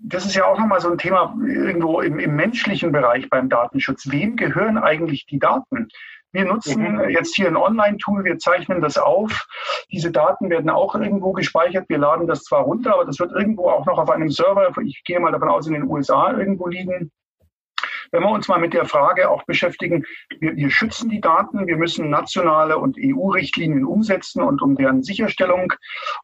das ist ja auch nochmal so ein Thema irgendwo im, im, menschlichen Bereich beim Datenschutz. Wem gehören eigentlich die Daten? Wir nutzen mhm. jetzt hier ein Online-Tool, wir zeichnen das auf. Diese Daten werden auch irgendwo gespeichert. Wir laden das zwar runter, aber das wird irgendwo auch noch auf einem Server, ich gehe mal davon aus, in den USA irgendwo liegen. Wenn wir uns mal mit der Frage auch beschäftigen, wir, wir schützen die Daten, wir müssen nationale und EU-Richtlinien umsetzen und um deren Sicherstellung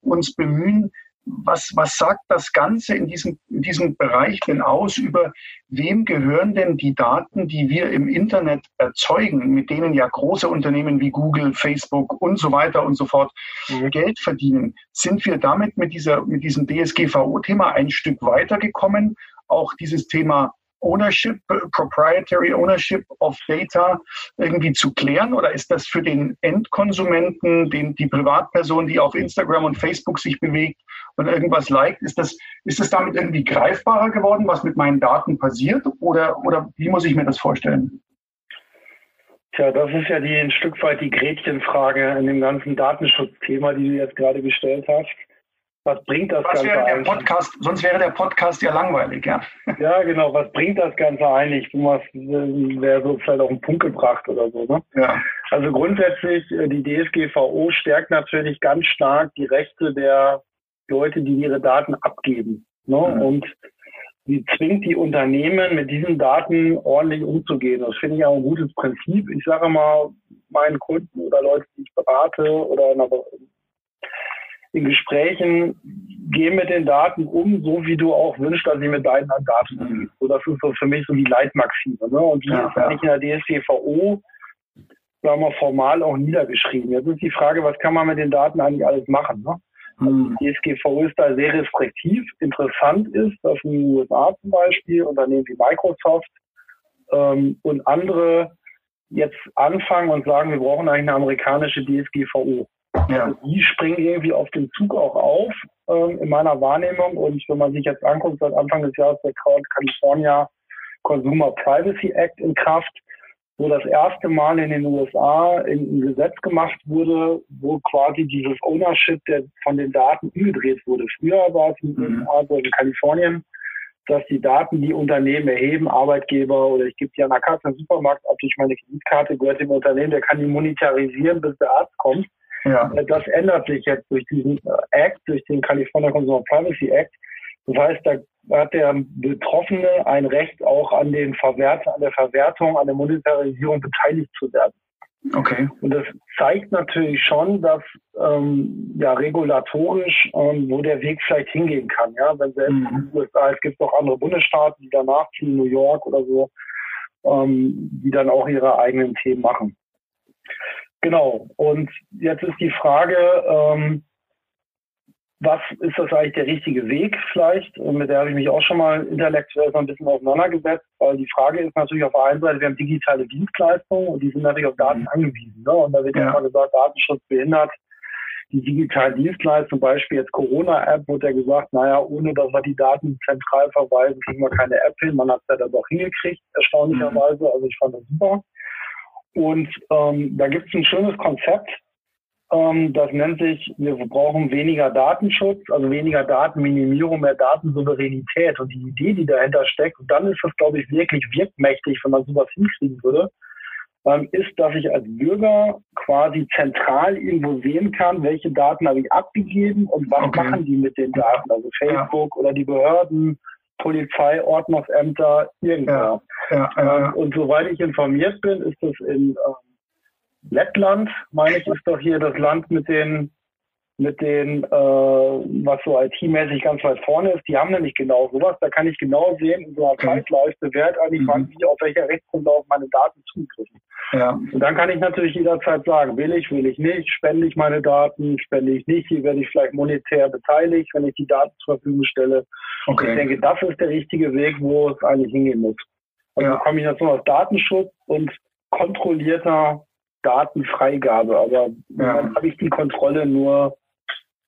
uns bemühen was, was sagt das Ganze in diesem, in diesem Bereich denn aus über wem gehören denn die Daten, die wir im Internet erzeugen, mit denen ja große Unternehmen wie Google, Facebook und so weiter und so fort mhm. Geld verdienen? Sind wir damit mit dieser, mit diesem DSGVO-Thema ein Stück weitergekommen? Auch dieses Thema Ownership, Proprietary Ownership of Data irgendwie zu klären? Oder ist das für den Endkonsumenten, den, die Privatperson, die auf Instagram und Facebook sich bewegt und irgendwas liked, ist das, ist das damit irgendwie greifbarer geworden, was mit meinen Daten passiert? Oder, oder wie muss ich mir das vorstellen? Tja, das ist ja die ein Stück weit die Gretchenfrage in dem ganzen Datenschutzthema, die du jetzt gerade gestellt hast. Was bringt das was Ganze wäre der Podcast, Sonst wäre der Podcast ja langweilig, ja. Ja, genau. Was bringt das Ganze eigentlich? Du hast, wäre so vielleicht auf den Punkt gebracht oder so. Ne? Ja. Also grundsätzlich, äh, die DSGVO stärkt natürlich ganz stark die Rechte der Leute, die ihre Daten abgeben. Ne? Mhm. Und sie zwingt die Unternehmen, mit diesen Daten ordentlich umzugehen. Das finde ich auch ein gutes Prinzip. Ich sage mal meinen Kunden oder Leute, die ich berate oder in, in Gesprächen, geh mit den Daten um, so wie du auch wünschst, dass sie mit deinen Daten umgehen. So, das ist so für mich so die Leitmaxime. Ne? Und die ja, ist eigentlich ja. in der DSGVO, sagen wir formal auch niedergeschrieben. Jetzt ist die Frage, was kann man mit den Daten eigentlich alles machen? Ne? Also die DSGVO ist da sehr restriktiv. Interessant ist, dass in den USA zum Beispiel Unternehmen wie Microsoft ähm, und andere jetzt anfangen und sagen, wir brauchen eigentlich eine amerikanische DSGVO. Ja. Also die springen irgendwie auf den Zug auch auf, ähm, in meiner Wahrnehmung. Und wenn man sich jetzt anguckt, seit Anfang des Jahres der California Consumer Privacy Act in Kraft wo das erste Mal in den USA ein Gesetz gemacht wurde, wo quasi dieses Ownership der, von den Daten umgedreht wurde. Früher war es in den mhm. USA, also in Kalifornien, dass die Daten, die Unternehmen erheben, Arbeitgeber oder ich gebe die an der Karte im Supermarkt ab durch meine Kreditkarte, gehört dem Unternehmen, der kann die monetarisieren, bis der Arzt kommt. Ja. Das ändert sich jetzt durch diesen äh, Act, durch den California Consumer Privacy Act. Das heißt, da hat der Betroffene ein Recht, auch an den Verwert, an der Verwertung, an der Monetarisierung beteiligt zu werden. Okay. Und das zeigt natürlich schon, dass ähm, ja regulatorisch, ähm, wo der Weg vielleicht hingehen kann. Ja, wenn selbst mhm. in den USA, es gibt auch andere Bundesstaaten, die danach ziehen, New York oder so, ähm, die dann auch ihre eigenen Themen machen. Genau. Und jetzt ist die Frage, ähm, was ist das eigentlich der richtige Weg vielleicht? Und mit der habe ich mich auch schon mal intellektuell so ein bisschen auseinandergesetzt, weil die Frage ist natürlich auf der einen Seite, wir haben digitale Dienstleistungen und die sind natürlich auf Daten mhm. angewiesen. Ne? Und da wird ja immer gesagt, Datenschutz behindert die digitalen Dienstleistungen, zum Beispiel jetzt Corona-App, wurde ja gesagt, naja, ohne dass wir die Daten zentral verweisen, kriegen wir keine App hin. Man hat es ja dann doch hingekriegt, erstaunlicherweise. Also ich fand das super. Und ähm, da gibt es ein schönes Konzept, ähm, das nennt sich, wir brauchen weniger Datenschutz, also weniger Datenminimierung, mehr Datensouveränität. Und die Idee, die dahinter steckt, und dann ist das, glaube ich, wirklich wirkmächtig, wenn man sowas hinkriegen würde, ähm, ist, dass ich als Bürger quasi zentral irgendwo sehen kann, welche Daten habe ich abgegeben und was okay. machen die mit den Daten. Also Facebook ja. oder die Behörden, Polizei, Ordnungsämter, irgendwer. Ja. Ja, ähm, und soweit ich informiert bin, ist das in ähm, Lettland, meine ich, ist doch hier das Land mit den, mit den, äh, was so IT-mäßig ganz weit vorne ist. Die haben nämlich genau sowas. Da kann ich genau sehen, in so einer Zeitleiste, wer hat eigentlich mhm. wie, auf welcher Rechtsgrund auf meine Daten zugegriffen. Ja. Und dann kann ich natürlich jederzeit sagen, will ich, will ich nicht, spende ich meine Daten, spende ich nicht, hier werde ich vielleicht monetär beteiligt, wenn ich die Daten zur Verfügung stelle. Okay. Ich denke, das ist der richtige Weg, wo es eigentlich hingehen muss. Also ja. Kombination aus Datenschutz und kontrollierter Datenfreigabe, aber ja. dann habe ich die Kontrolle nur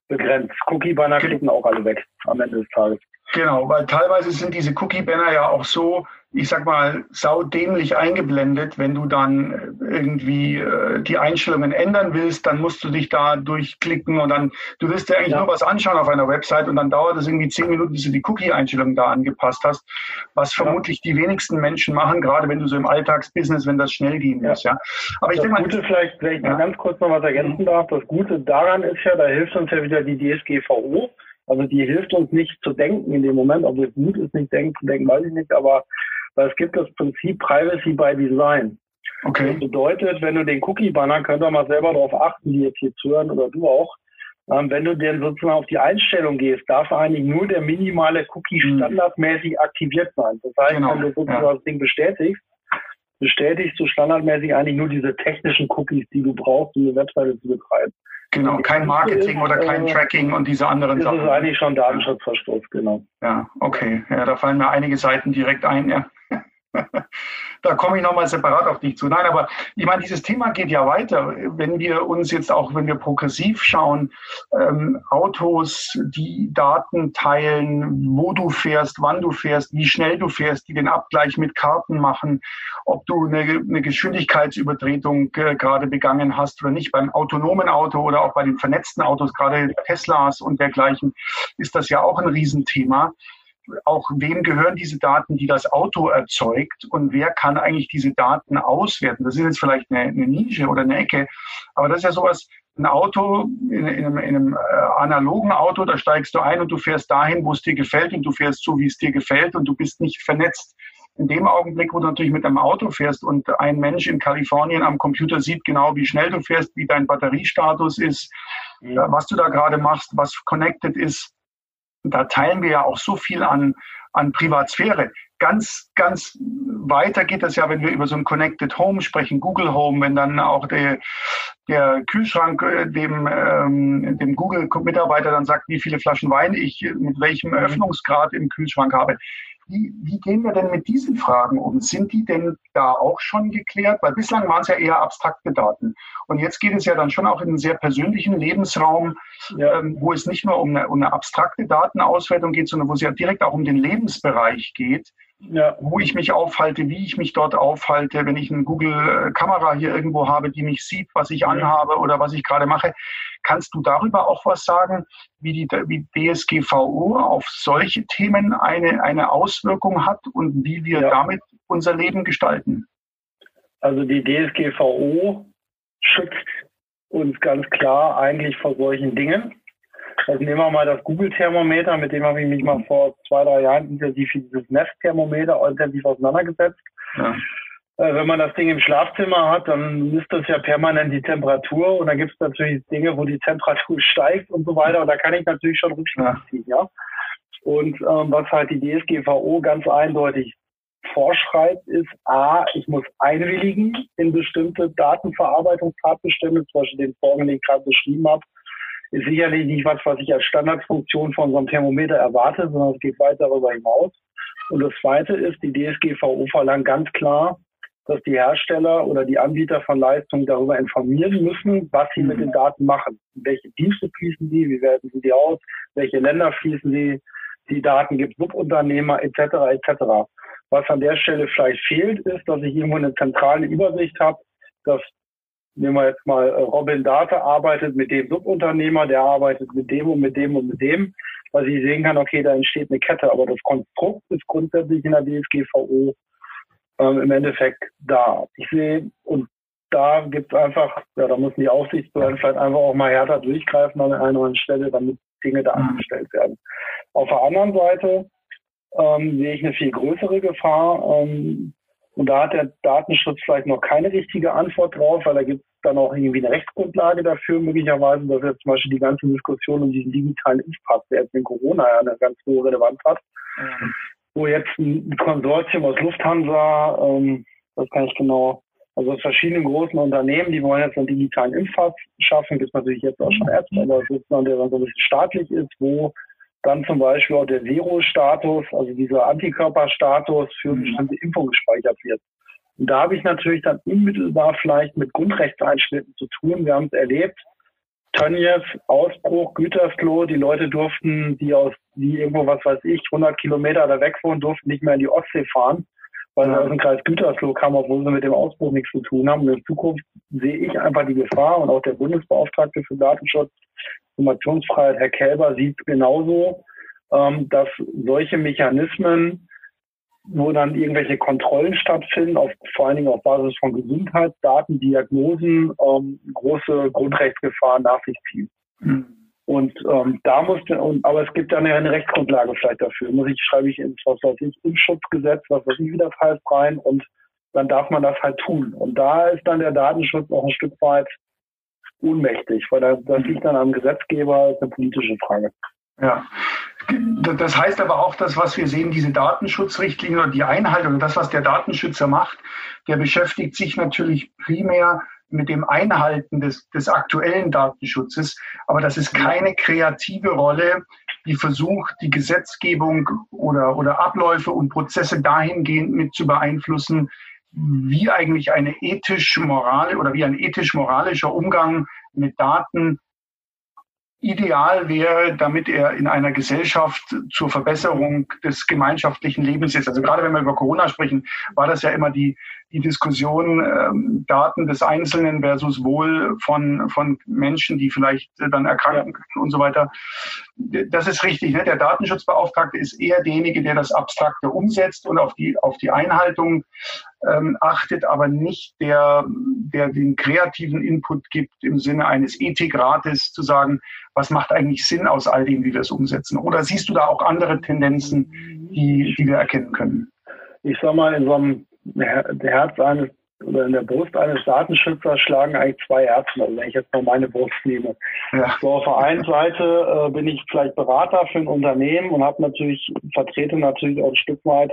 begrenzt. Cookie-Banner klicken auch alle weg am Ende des Tages. Genau, weil teilweise sind diese Cookie-Banner ja auch so ich sag mal, saudämlich eingeblendet. Wenn du dann irgendwie äh, die Einstellungen ändern willst, dann musst du dich da durchklicken und dann, du willst dir eigentlich ja. nur was anschauen auf einer Website und dann dauert es irgendwie zehn Minuten, bis du die Cookie-Einstellungen da angepasst hast, was vermutlich ja. die wenigsten Menschen machen, gerade wenn du so im Alltagsbusiness, wenn das schnell gehen muss, ja. Aber ich denke mal. Gute vielleicht, wenn ich ganz kurz noch was ergänzen mhm. darf, das Gute daran ist ja, da hilft uns ja wieder die DSGVO. Also die hilft uns nicht zu denken in dem Moment, ob es gut ist, nicht denken zu denken, weiß ich nicht, aber weil es gibt das Prinzip Privacy by Design. Okay. Das bedeutet, wenn du den Cookie-Banner, könnt ihr mal selber darauf achten, die jetzt hier zuhören oder du auch, ähm, wenn du denn sozusagen auf die Einstellung gehst, darf eigentlich nur der minimale Cookie mhm. standardmäßig aktiviert sein. Das heißt, genau. wenn du sozusagen ja. das Ding bestätigst, bestätigst du standardmäßig eigentlich nur diese technischen Cookies, die du brauchst, um eine Webseite zu betreiben. Genau, kein Marketing oder kein äh, Tracking und diese anderen das Sachen. Das ist eigentlich schon Datenschutzverstoß, genau. Ja, okay. Ja, da fallen mir einige Seiten direkt ein, ja. da komme ich nochmal separat auf dich zu. Nein, aber ich meine, dieses Thema geht ja weiter. Wenn wir uns jetzt auch, wenn wir progressiv schauen, ähm, Autos, die Daten teilen, wo du fährst, wann du fährst, wie schnell du fährst, die den Abgleich mit Karten machen, ob du eine, eine Geschwindigkeitsübertretung äh, gerade begangen hast oder nicht. Beim autonomen Auto oder auch bei den vernetzten Autos, gerade Teslas und dergleichen, ist das ja auch ein Riesenthema auch wem gehören diese Daten, die das Auto erzeugt und wer kann eigentlich diese Daten auswerten. Das ist jetzt vielleicht eine, eine Nische oder eine Ecke, aber das ist ja sowas, ein Auto, in, in, einem, in einem äh, analogen Auto, da steigst du ein und du fährst dahin, wo es dir gefällt und du fährst so, wie es dir gefällt und du bist nicht vernetzt. In dem Augenblick, wo du natürlich mit einem Auto fährst und ein Mensch in Kalifornien am Computer sieht genau, wie schnell du fährst, wie dein Batteriestatus ist, ja. was du da gerade machst, was connected ist, da teilen wir ja auch so viel an, an Privatsphäre. Ganz, ganz weiter geht das ja, wenn wir über so ein Connected Home sprechen, Google Home, wenn dann auch der, der Kühlschrank äh, dem, ähm, dem Google-Mitarbeiter dann sagt, wie viele Flaschen Wein ich mit welchem mhm. Öffnungsgrad im Kühlschrank habe. Wie, wie gehen wir denn mit diesen Fragen um? Sind die denn da auch schon geklärt? Weil bislang waren es ja eher abstrakte Daten. Und jetzt geht es ja dann schon auch in einen sehr persönlichen Lebensraum, ja. ähm, wo es nicht nur um eine, um eine abstrakte Datenauswertung geht, sondern wo es ja direkt auch um den Lebensbereich geht. Wo ich mich aufhalte, wie ich mich dort aufhalte, wenn ich eine Google-Kamera hier irgendwo habe, die mich sieht, was ich anhabe oder was ich gerade mache. Kannst du darüber auch was sagen, wie die wie DSGVO auf solche Themen eine, eine Auswirkung hat und wie wir ja. damit unser Leben gestalten? Also die DSGVO schützt uns ganz klar eigentlich vor solchen Dingen. Also nehmen wir mal das Google-Thermometer, mit dem habe ich mich mal vor zwei, drei Jahren intensiv für dieses Nest-Thermometer intensiv auseinandergesetzt. Ja. Äh, wenn man das Ding im Schlafzimmer hat, dann misst das ja permanent die Temperatur und dann gibt es natürlich Dinge, wo die Temperatur steigt und so weiter und da kann ich natürlich schon Rückschluss ziehen, ja. Und ähm, was halt die DSGVO ganz eindeutig vorschreibt, ist A, ich muss einwilligen in bestimmte Datenverarbeitungstatbestände, zum Beispiel den Vorgang, den ich gerade beschrieben habe, ist sicherlich nicht was, was ich als Standardfunktion von so einem Thermometer erwarte, sondern es geht weit darüber hinaus. Und das Zweite ist, die DSGVO verlangt ganz klar, dass die Hersteller oder die Anbieter von Leistungen darüber informieren müssen, was sie mit den Daten machen. Welche Dienste fließen sie, wie werten sie die aus, welche Länder fließen sie, die Daten gibt Subunternehmer etc. etc. Was an der Stelle vielleicht fehlt, ist, dass ich irgendwo eine zentrale Übersicht habe, dass nehmen wir jetzt mal äh, Robin Data arbeitet mit dem Subunternehmer, der arbeitet mit dem und mit dem und mit dem, weil ich sehen kann, okay, da entsteht eine Kette, aber das Konstrukt ist grundsätzlich in der DSGVO ähm, im Endeffekt da. Ich sehe, und da gibt es einfach, ja, da müssen die Aufsichtsbehörden vielleicht einfach auch mal härter durchgreifen an einer anderen Stelle, damit Dinge da mhm. angestellt werden. Auf der anderen Seite ähm, sehe ich eine viel größere Gefahr, ähm, und da hat der Datenschutz vielleicht noch keine richtige Antwort drauf, weil da gibt es dann auch irgendwie eine Rechtsgrundlage dafür, möglicherweise, dass jetzt zum Beispiel die ganze Diskussion um diesen digitalen Impfpass, der jetzt in Corona ja eine ganz hohe Relevanz hat, mhm. wo jetzt ein Konsortium aus Lufthansa, ähm, das kann ich genau, also aus verschiedenen großen Unternehmen, die wollen jetzt einen digitalen Impfpass schaffen, gibt es natürlich jetzt auch schon Ärzte, aber sozusagen der dann so ein bisschen staatlich ist, wo dann zum Beispiel auch der Zero-Status, also dieser Antikörperstatus für mhm. bestimmte Impfungen gespeichert wird. Und da habe ich natürlich dann unmittelbar vielleicht mit Grundrechtseinschnitten zu tun. Wir haben es erlebt. Tönnies, Ausbruch, Gütersloh, die Leute durften, die aus, die irgendwo, was weiß ich, 100 Kilometer da weg wohnen, durften nicht mehr in die Ostsee fahren, weil sie aus dem Kreis Gütersloh kamen, obwohl sie mit dem Ausbruch nichts zu tun haben. Und in Zukunft sehe ich einfach die Gefahr und auch der Bundesbeauftragte für Datenschutz Informationsfreiheit, Herr Kälber, sieht genauso, ähm, dass solche Mechanismen, wo dann irgendwelche Kontrollen stattfinden, auf, vor allen Dingen auf Basis von Gesundheitsdaten, Diagnosen, ähm, große Grundrechtsgefahren nach sich ziehen. Mhm. Und ähm, da muss, und, aber es gibt dann ja eine Rechtsgrundlage vielleicht dafür. Muss ich, schreibe ich ins, was weiß ich, Impfschutzgesetz, was weiß ich, wie das heißt, rein und dann darf man das halt tun. Und da ist dann der Datenschutz auch ein Stück weit ohnmächtig, weil das, das liegt dann am Gesetzgeber, ist eine politische Frage. Ja. Das heißt aber auch, dass was wir sehen, diese Datenschutzrichtlinie oder die Einhaltung, das, was der Datenschützer macht, der beschäftigt sich natürlich primär mit dem Einhalten des, des aktuellen Datenschutzes. Aber das ist keine kreative Rolle, die versucht, die Gesetzgebung oder, oder Abläufe und Prozesse dahingehend mit zu beeinflussen, wie eigentlich eine ethisch moral oder wie ein ethisch-moralischer Umgang mit Daten ideal wäre, damit er in einer Gesellschaft zur Verbesserung des gemeinschaftlichen Lebens ist. Also gerade wenn wir über Corona sprechen, war das ja immer die, die Diskussion ähm, Daten des Einzelnen versus Wohl von, von Menschen, die vielleicht äh, dann erkranken können und so weiter. Das ist richtig. Ne? Der Datenschutzbeauftragte ist eher derjenige, der das Abstrakte umsetzt und auf die, auf die Einhaltung ähm, achtet, aber nicht der, der den kreativen Input gibt im Sinne eines Ethikrates zu sagen, was macht eigentlich Sinn aus all dem, wie wir es umsetzen? Oder siehst du da auch andere Tendenzen, die, die wir erkennen können? Ich sag mal, in so einem Herz eines oder in der Brust eines Datenschützers schlagen eigentlich zwei Herzen, also wenn ich jetzt mal meine Brust nehme. Ja. So, auf der einen Seite äh, bin ich vielleicht Berater für ein Unternehmen und habe natürlich, vertrete natürlich auch ein Stück weit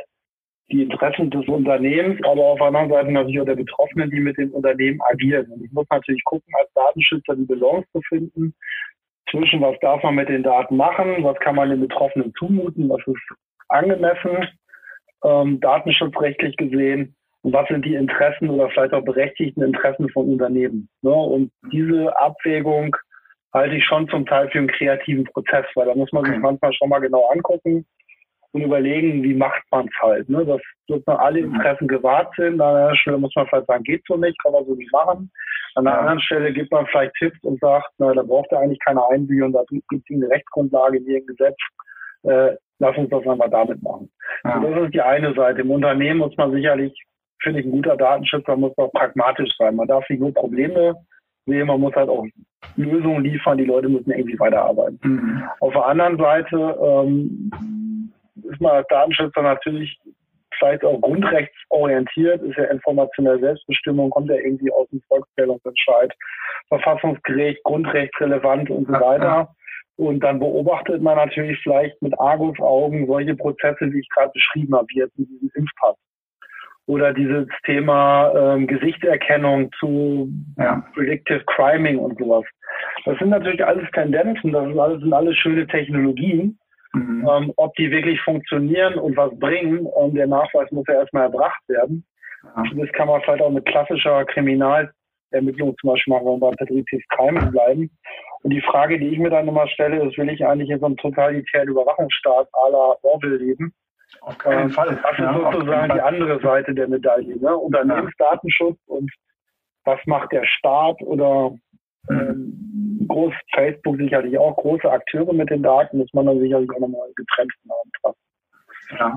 die Interessen des Unternehmens, aber auf der anderen Seite natürlich auch der Betroffenen, die mit dem Unternehmen agieren. Und ich muss natürlich gucken, als Datenschützer die Balance zu finden zwischen, was darf man mit den Daten machen, was kann man den Betroffenen zumuten, was ist angemessen, ähm, datenschutzrechtlich gesehen, was sind die Interessen oder vielleicht auch berechtigten Interessen von Unternehmen. Ne? Und diese Abwägung halte ich schon zum Teil für einen kreativen Prozess, weil da muss man sich manchmal schon mal genau angucken, und überlegen, wie macht man es halt. Ne? Dass sozusagen alle mhm. Interessen gewahrt sind. An einer Stelle muss man vielleicht sagen, geht so nicht, kann man so nicht machen. An der ja. anderen Stelle gibt man vielleicht Tipps und sagt, na, da braucht er eigentlich keine Einbühe da gibt es eine Rechtsgrundlage in jedem Gesetz. Äh, lass uns das einmal damit machen. Ja. So, das ist die eine Seite. Im Unternehmen muss man sicherlich, finde ich, ein guter Datenschützer muss auch pragmatisch sein. Man darf nicht nur Probleme sehen, man muss halt auch Lösungen liefern, die Leute müssen irgendwie weiterarbeiten. Mhm. Auf der anderen Seite ähm, ist man als Datenschützer natürlich vielleicht auch grundrechtsorientiert, ist ja informationelle Selbstbestimmung, kommt ja irgendwie aus dem Volksstellungsentscheid, Verfassungsgericht, grundrechtsrelevant und so weiter. Und dann beobachtet man natürlich vielleicht mit Argusaugen solche Prozesse, wie ich gerade beschrieben habe, wie jetzt mit diesem Impfpass. Oder dieses Thema ähm, Gesichtserkennung zu ja. Predictive Criming und sowas. Das sind natürlich alles Tendenzen, das sind alles, sind alles schöne Technologien. Mhm. Ähm, ob die wirklich funktionieren und was bringen, ähm, der Nachweis muss ja erstmal erbracht werden. Ja. Das kann man vielleicht auch mit klassischer Kriminalermittlung zum Beispiel machen, wenn wir bei Patritis Crime bleiben. Und die Frage, die ich mir dann immer stelle, ist, will ich eigentlich in so einem totalitären Überwachungsstaat à la Orwell leben? Auf keinen ähm, Fall. Das ist ja, sozusagen die andere Seite der Medaille. Ne? Unternehmensdatenschutz und was macht der Staat oder ähm, groß Facebook sicherlich auch große Akteure mit den Daten, muss man dann sicherlich auch nochmal getrennt betrachten. Ja,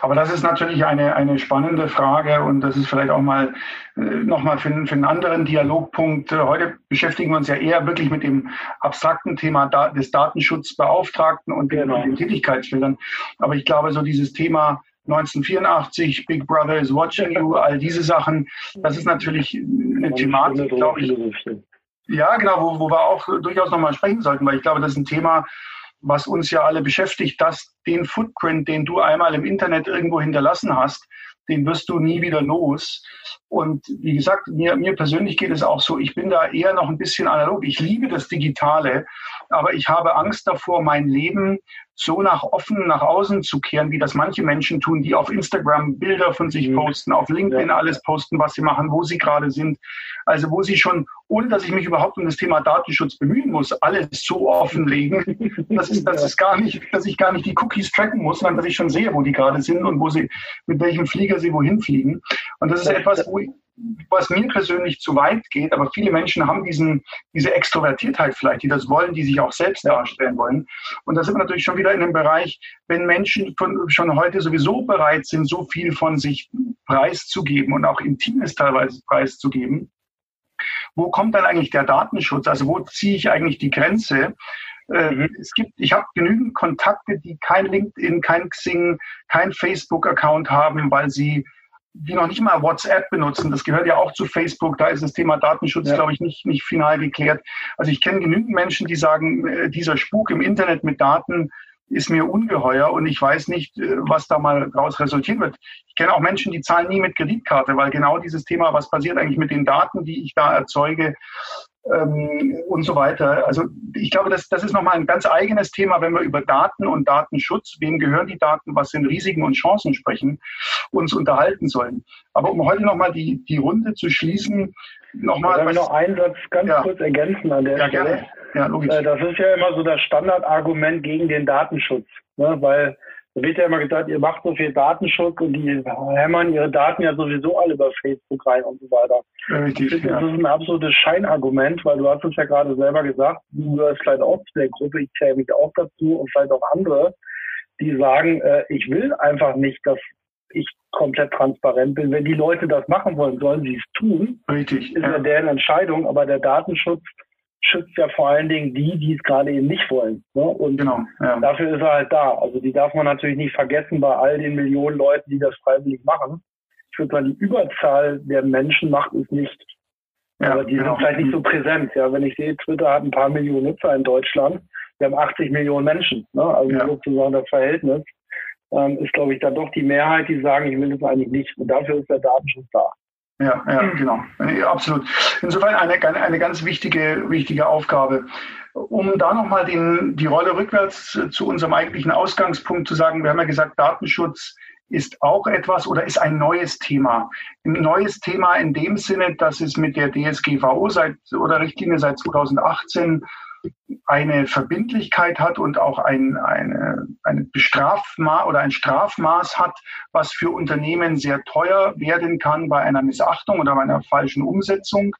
aber das ist natürlich eine, eine spannende Frage und das ist vielleicht auch mal äh, nochmal für, für einen anderen Dialogpunkt. Heute beschäftigen wir uns ja eher wirklich mit dem abstrakten Thema da, des Datenschutzbeauftragten und den, genau. den Tätigkeitsfeldern. Aber ich glaube, so dieses Thema 1984, Big Brother is watching you, all diese Sachen, das ist natürlich eine Thematik, glaube ich, ja, genau, wo, wo wir auch durchaus nochmal sprechen sollten, weil ich glaube, das ist ein Thema, was uns ja alle beschäftigt, dass den Footprint, den du einmal im Internet irgendwo hinterlassen hast, den wirst du nie wieder los. Und wie gesagt, mir, mir persönlich geht es auch so, ich bin da eher noch ein bisschen analog. Ich liebe das Digitale, aber ich habe Angst davor, mein Leben so nach offen nach außen zu kehren, wie das manche Menschen tun, die auf Instagram Bilder von sich mhm. posten, auf LinkedIn ja. alles posten, was sie machen, wo sie gerade sind. Also wo sie schon, ohne dass ich mich überhaupt um das Thema Datenschutz bemühen muss, alles so offenlegen, das ist, das ist gar nicht, dass ich gar nicht die Cookies tracken muss, sondern dass ich schon sehe, wo die gerade sind und wo sie, mit welchem Flieger sie wohin fliegen. Und das ist etwas, wo ich, was mir persönlich zu weit geht, aber viele Menschen haben diesen, diese Extrovertiertheit vielleicht, die das wollen, die sich auch selbst darstellen wollen. Und da sind wir natürlich schon wieder in einem Bereich, wenn Menschen von, schon heute sowieso bereit sind, so viel von sich preiszugeben und auch Intimes teilweise preiszugeben, wo kommt dann eigentlich der Datenschutz? Also wo ziehe ich eigentlich die Grenze? Äh, mhm. Es gibt, ich habe genügend Kontakte, die kein LinkedIn, kein Xing, kein Facebook-Account haben, weil sie die noch nicht mal WhatsApp benutzen. Das gehört ja auch zu Facebook. Da ist das Thema Datenschutz, ja. glaube ich, nicht, nicht final geklärt. Also ich kenne genügend Menschen, die sagen, äh, dieser Spuk im Internet mit Daten ist mir ungeheuer und ich weiß nicht, äh, was da mal daraus resultieren wird. Ich kenne auch Menschen, die zahlen nie mit Kreditkarte, weil genau dieses Thema, was passiert eigentlich mit den Daten, die ich da erzeuge, ähm, und so weiter. Also ich glaube, das, das ist nochmal ein ganz eigenes Thema, wenn wir über Daten und Datenschutz, wem gehören die Daten, was sind Risiken und Chancen sprechen, uns unterhalten sollen. Aber um heute nochmal die, die Runde zu schließen, nochmal. Ich noch einen Satz ganz ja. kurz ergänzen an der ja, Stelle. Gerne. Ja, logisch. Äh, das ist ja immer so das Standardargument gegen den Datenschutz, ne? weil da wird ja immer gesagt, ihr macht so viel Datenschutz und die hämmern ihre Daten ja sowieso alle über Facebook rein und so weiter. Richtig, ja. das ist ein absolutes Scheinargument, weil du hast es ja gerade selber gesagt, du gehörst vielleicht auch zu der Gruppe, ich zähle mich auch dazu und vielleicht auch andere, die sagen, äh, ich will einfach nicht, dass ich komplett transparent bin. Wenn die Leute das machen wollen, sollen sie es tun. Richtig. Ist ja, ja deren Entscheidung, aber der Datenschutz schützt ja vor allen Dingen die, die es gerade eben nicht wollen. Ne? Und genau, ja. dafür ist er halt da. Also die darf man natürlich nicht vergessen bei all den Millionen Leuten, die das freiwillig machen. Ich würde sagen, die Überzahl der Menschen macht es nicht. Ja, Aber die genau. sind vielleicht nicht so präsent. Ja, wenn ich sehe, Twitter hat ein paar Millionen Nutzer in Deutschland. Wir haben 80 Millionen Menschen. Ne? Also ja. sozusagen das Verhältnis ähm, ist, glaube ich, da doch die Mehrheit, die sagen, ich will das eigentlich nicht. Und dafür ist der Datenschutz da. Ja, ja, genau. Ja, absolut. Insofern eine, eine ganz wichtige, wichtige Aufgabe. Um da nochmal die Rolle rückwärts zu unserem eigentlichen Ausgangspunkt zu sagen, wir haben ja gesagt, Datenschutz ist auch etwas oder ist ein neues Thema. Ein neues Thema in dem Sinne, dass es mit der DSGVO seit oder Richtlinie seit 2018 eine Verbindlichkeit hat und auch ein, eine, eine Bestrafma oder ein Strafmaß hat, was für Unternehmen sehr teuer werden kann bei einer Missachtung oder bei einer falschen Umsetzung.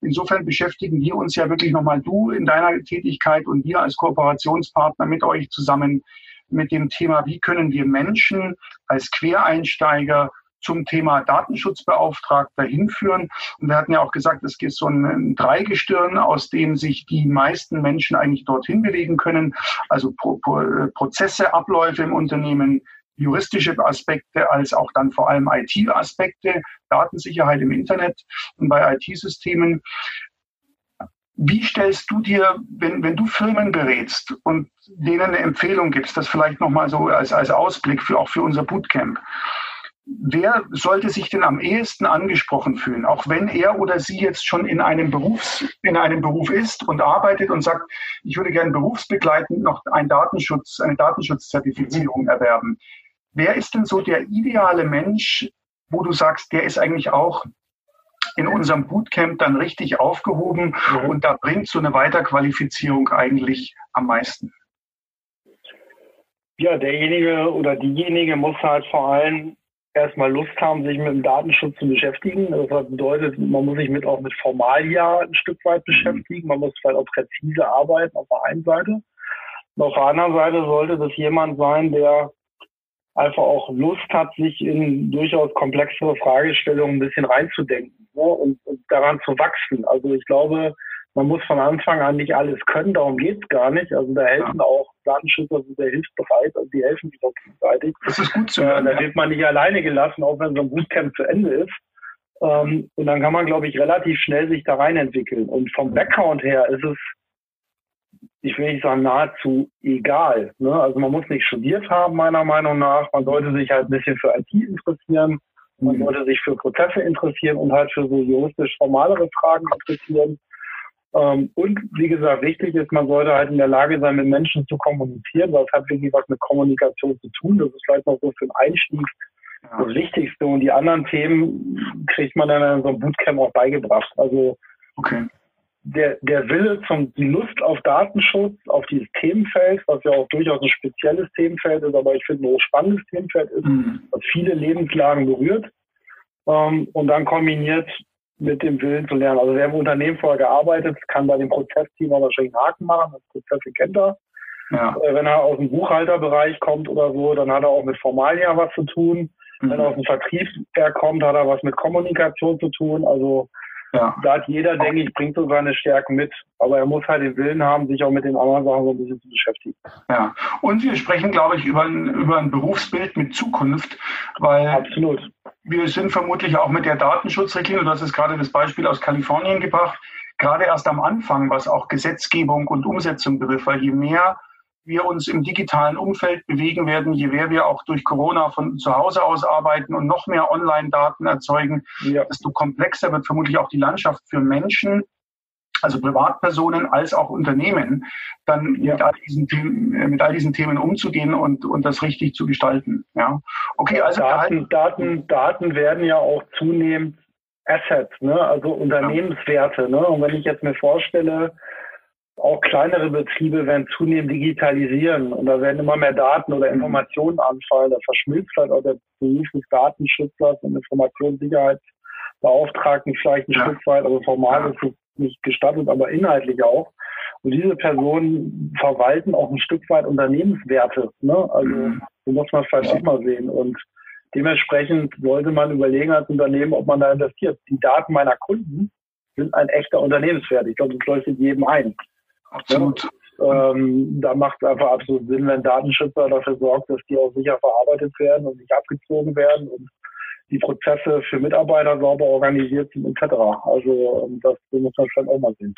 Insofern beschäftigen wir uns ja wirklich nochmal du in deiner Tätigkeit und wir als Kooperationspartner mit euch zusammen mit dem Thema, wie können wir Menschen als Quereinsteiger zum Thema Datenschutzbeauftragter hinführen. Und wir hatten ja auch gesagt, es gibt so ein Dreigestirn, aus dem sich die meisten Menschen eigentlich dorthin bewegen können. Also Pro Pro Prozesse, Abläufe im Unternehmen, juristische Aspekte als auch dann vor allem IT-Aspekte, Datensicherheit im Internet und bei IT-Systemen. Wie stellst du dir, wenn, wenn du Firmen berätst und denen eine Empfehlung gibst, das vielleicht nochmal so als, als Ausblick für, auch für unser Bootcamp, wer sollte sich denn am ehesten angesprochen fühlen, auch wenn er oder sie jetzt schon in einem, Berufs-, in einem Beruf ist und arbeitet und sagt, ich würde gerne berufsbegleitend noch ein Datenschutz, eine Datenschutzzertifizierung erwerben. Wer ist denn so der ideale Mensch, wo du sagst, der ist eigentlich auch in unserem Bootcamp dann richtig aufgehoben mhm. und da bringt so eine Weiterqualifizierung eigentlich am meisten? Ja, derjenige oder diejenige muss halt vor allem erstmal Lust haben, sich mit dem Datenschutz zu beschäftigen. Das bedeutet, man muss sich mit auch mit Formalia ein Stück weit mhm. beschäftigen. Man muss vielleicht auch präzise arbeiten auf der einen Seite. Und auf der anderen Seite sollte das jemand sein, der einfach auch Lust hat, sich in durchaus komplexere Fragestellungen ein bisschen reinzudenken ne? und, und daran zu wachsen. Also ich glaube, man muss von Anfang an nicht alles können, darum geht's gar nicht. Also da helfen ja. auch Datenschützer sind sehr hilfsbereit und die helfen sich auch gegenseitig. Das ist gut zu hören. Äh, da wird man nicht alleine gelassen, auch wenn so ein Bootcamp zu Ende ist. Ähm, und dann kann man, glaube ich, relativ schnell sich da rein entwickeln. Und vom Background her ist es, ich will nicht sagen, nahezu egal. Ne? Also man muss nicht studiert haben, meiner Meinung nach. Man sollte sich halt ein bisschen für IT interessieren. Man mhm. sollte sich für Prozesse interessieren und halt für so juristisch formalere Fragen interessieren. Ähm, und wie gesagt, wichtig ist, man sollte halt in der Lage sein, mit Menschen zu kommunizieren. Das hat wirklich was mit Kommunikation zu tun. Das ist vielleicht noch so für den Einstieg das Wichtigste. Und die anderen Themen kriegt man dann in so einem Bootcamp auch beigebracht. Also okay. der, der Wille zum die Lust auf Datenschutz, auf dieses Themenfeld, was ja auch durchaus ein spezielles Themenfeld ist, aber ich finde ein hochspannendes Themenfeld ist, mhm. was viele Lebenslagen berührt. Ähm, und dann kombiniert mit dem Willen zu lernen. Also wer im Unternehmen vorher gearbeitet, kann bei dem Prozessteam wahrscheinlich einen Haken machen. Das Prozesse kennt er. Ja. Äh, wenn er aus dem Buchhalterbereich kommt oder so, dann hat er auch mit Formalia was zu tun. Mhm. Wenn er aus dem Vertrieb herkommt, hat er was mit Kommunikation zu tun. Also ja. da hat jeder, denke ich, bringt so seine Stärken mit. Aber er muss halt den Willen haben, sich auch mit den anderen Sachen so ein bisschen zu beschäftigen. Ja, und wir sprechen, glaube ich, über ein, über ein Berufsbild mit Zukunft, weil Absolut. wir sind vermutlich auch mit der Datenschutzrichtlinie, du hast jetzt gerade das Beispiel aus Kalifornien gebracht, gerade erst am Anfang, was auch Gesetzgebung und Umsetzung betrifft, weil je mehr wir uns im digitalen Umfeld bewegen werden, je mehr wir auch durch Corona von zu Hause aus arbeiten und noch mehr Online-Daten erzeugen, ja. desto komplexer wird vermutlich auch die Landschaft für Menschen, also Privatpersonen als auch Unternehmen, dann ja. mit, all diesen Themen, äh, mit all diesen Themen umzugehen und, und das richtig zu gestalten. Ja. Okay, also Daten, Daten, Daten werden ja auch zunehmend Assets, ne? also Unternehmenswerte. Ne? Und wenn ich jetzt mir vorstelle, auch kleinere Betriebe werden zunehmend digitalisieren und da werden immer mehr Daten oder Informationen anfallen. Da verschmilzt halt auch der Beruf des Datenschützers und Informationssicherheitsbeauftragten vielleicht ein ja. Stück weit. Also formal ist es nicht gestattet, aber inhaltlich auch. Und diese Personen verwalten auch ein Stück weit Unternehmenswerte. Ne? Also mhm. so muss man vielleicht auch mal sehen. Und dementsprechend sollte man überlegen als Unternehmen, ob man da investiert. Die Daten meiner Kunden sind ein echter Unternehmenswert. Ich glaube, das leuchtet jedem ein. Absolut. Ja, ähm, da macht es einfach absolut Sinn, wenn Datenschützer dafür sorgt, dass die auch sicher verarbeitet werden und nicht abgezogen werden und die Prozesse für Mitarbeiter sauber organisiert sind etc. Also ähm, das muss man schon auch mal sehen.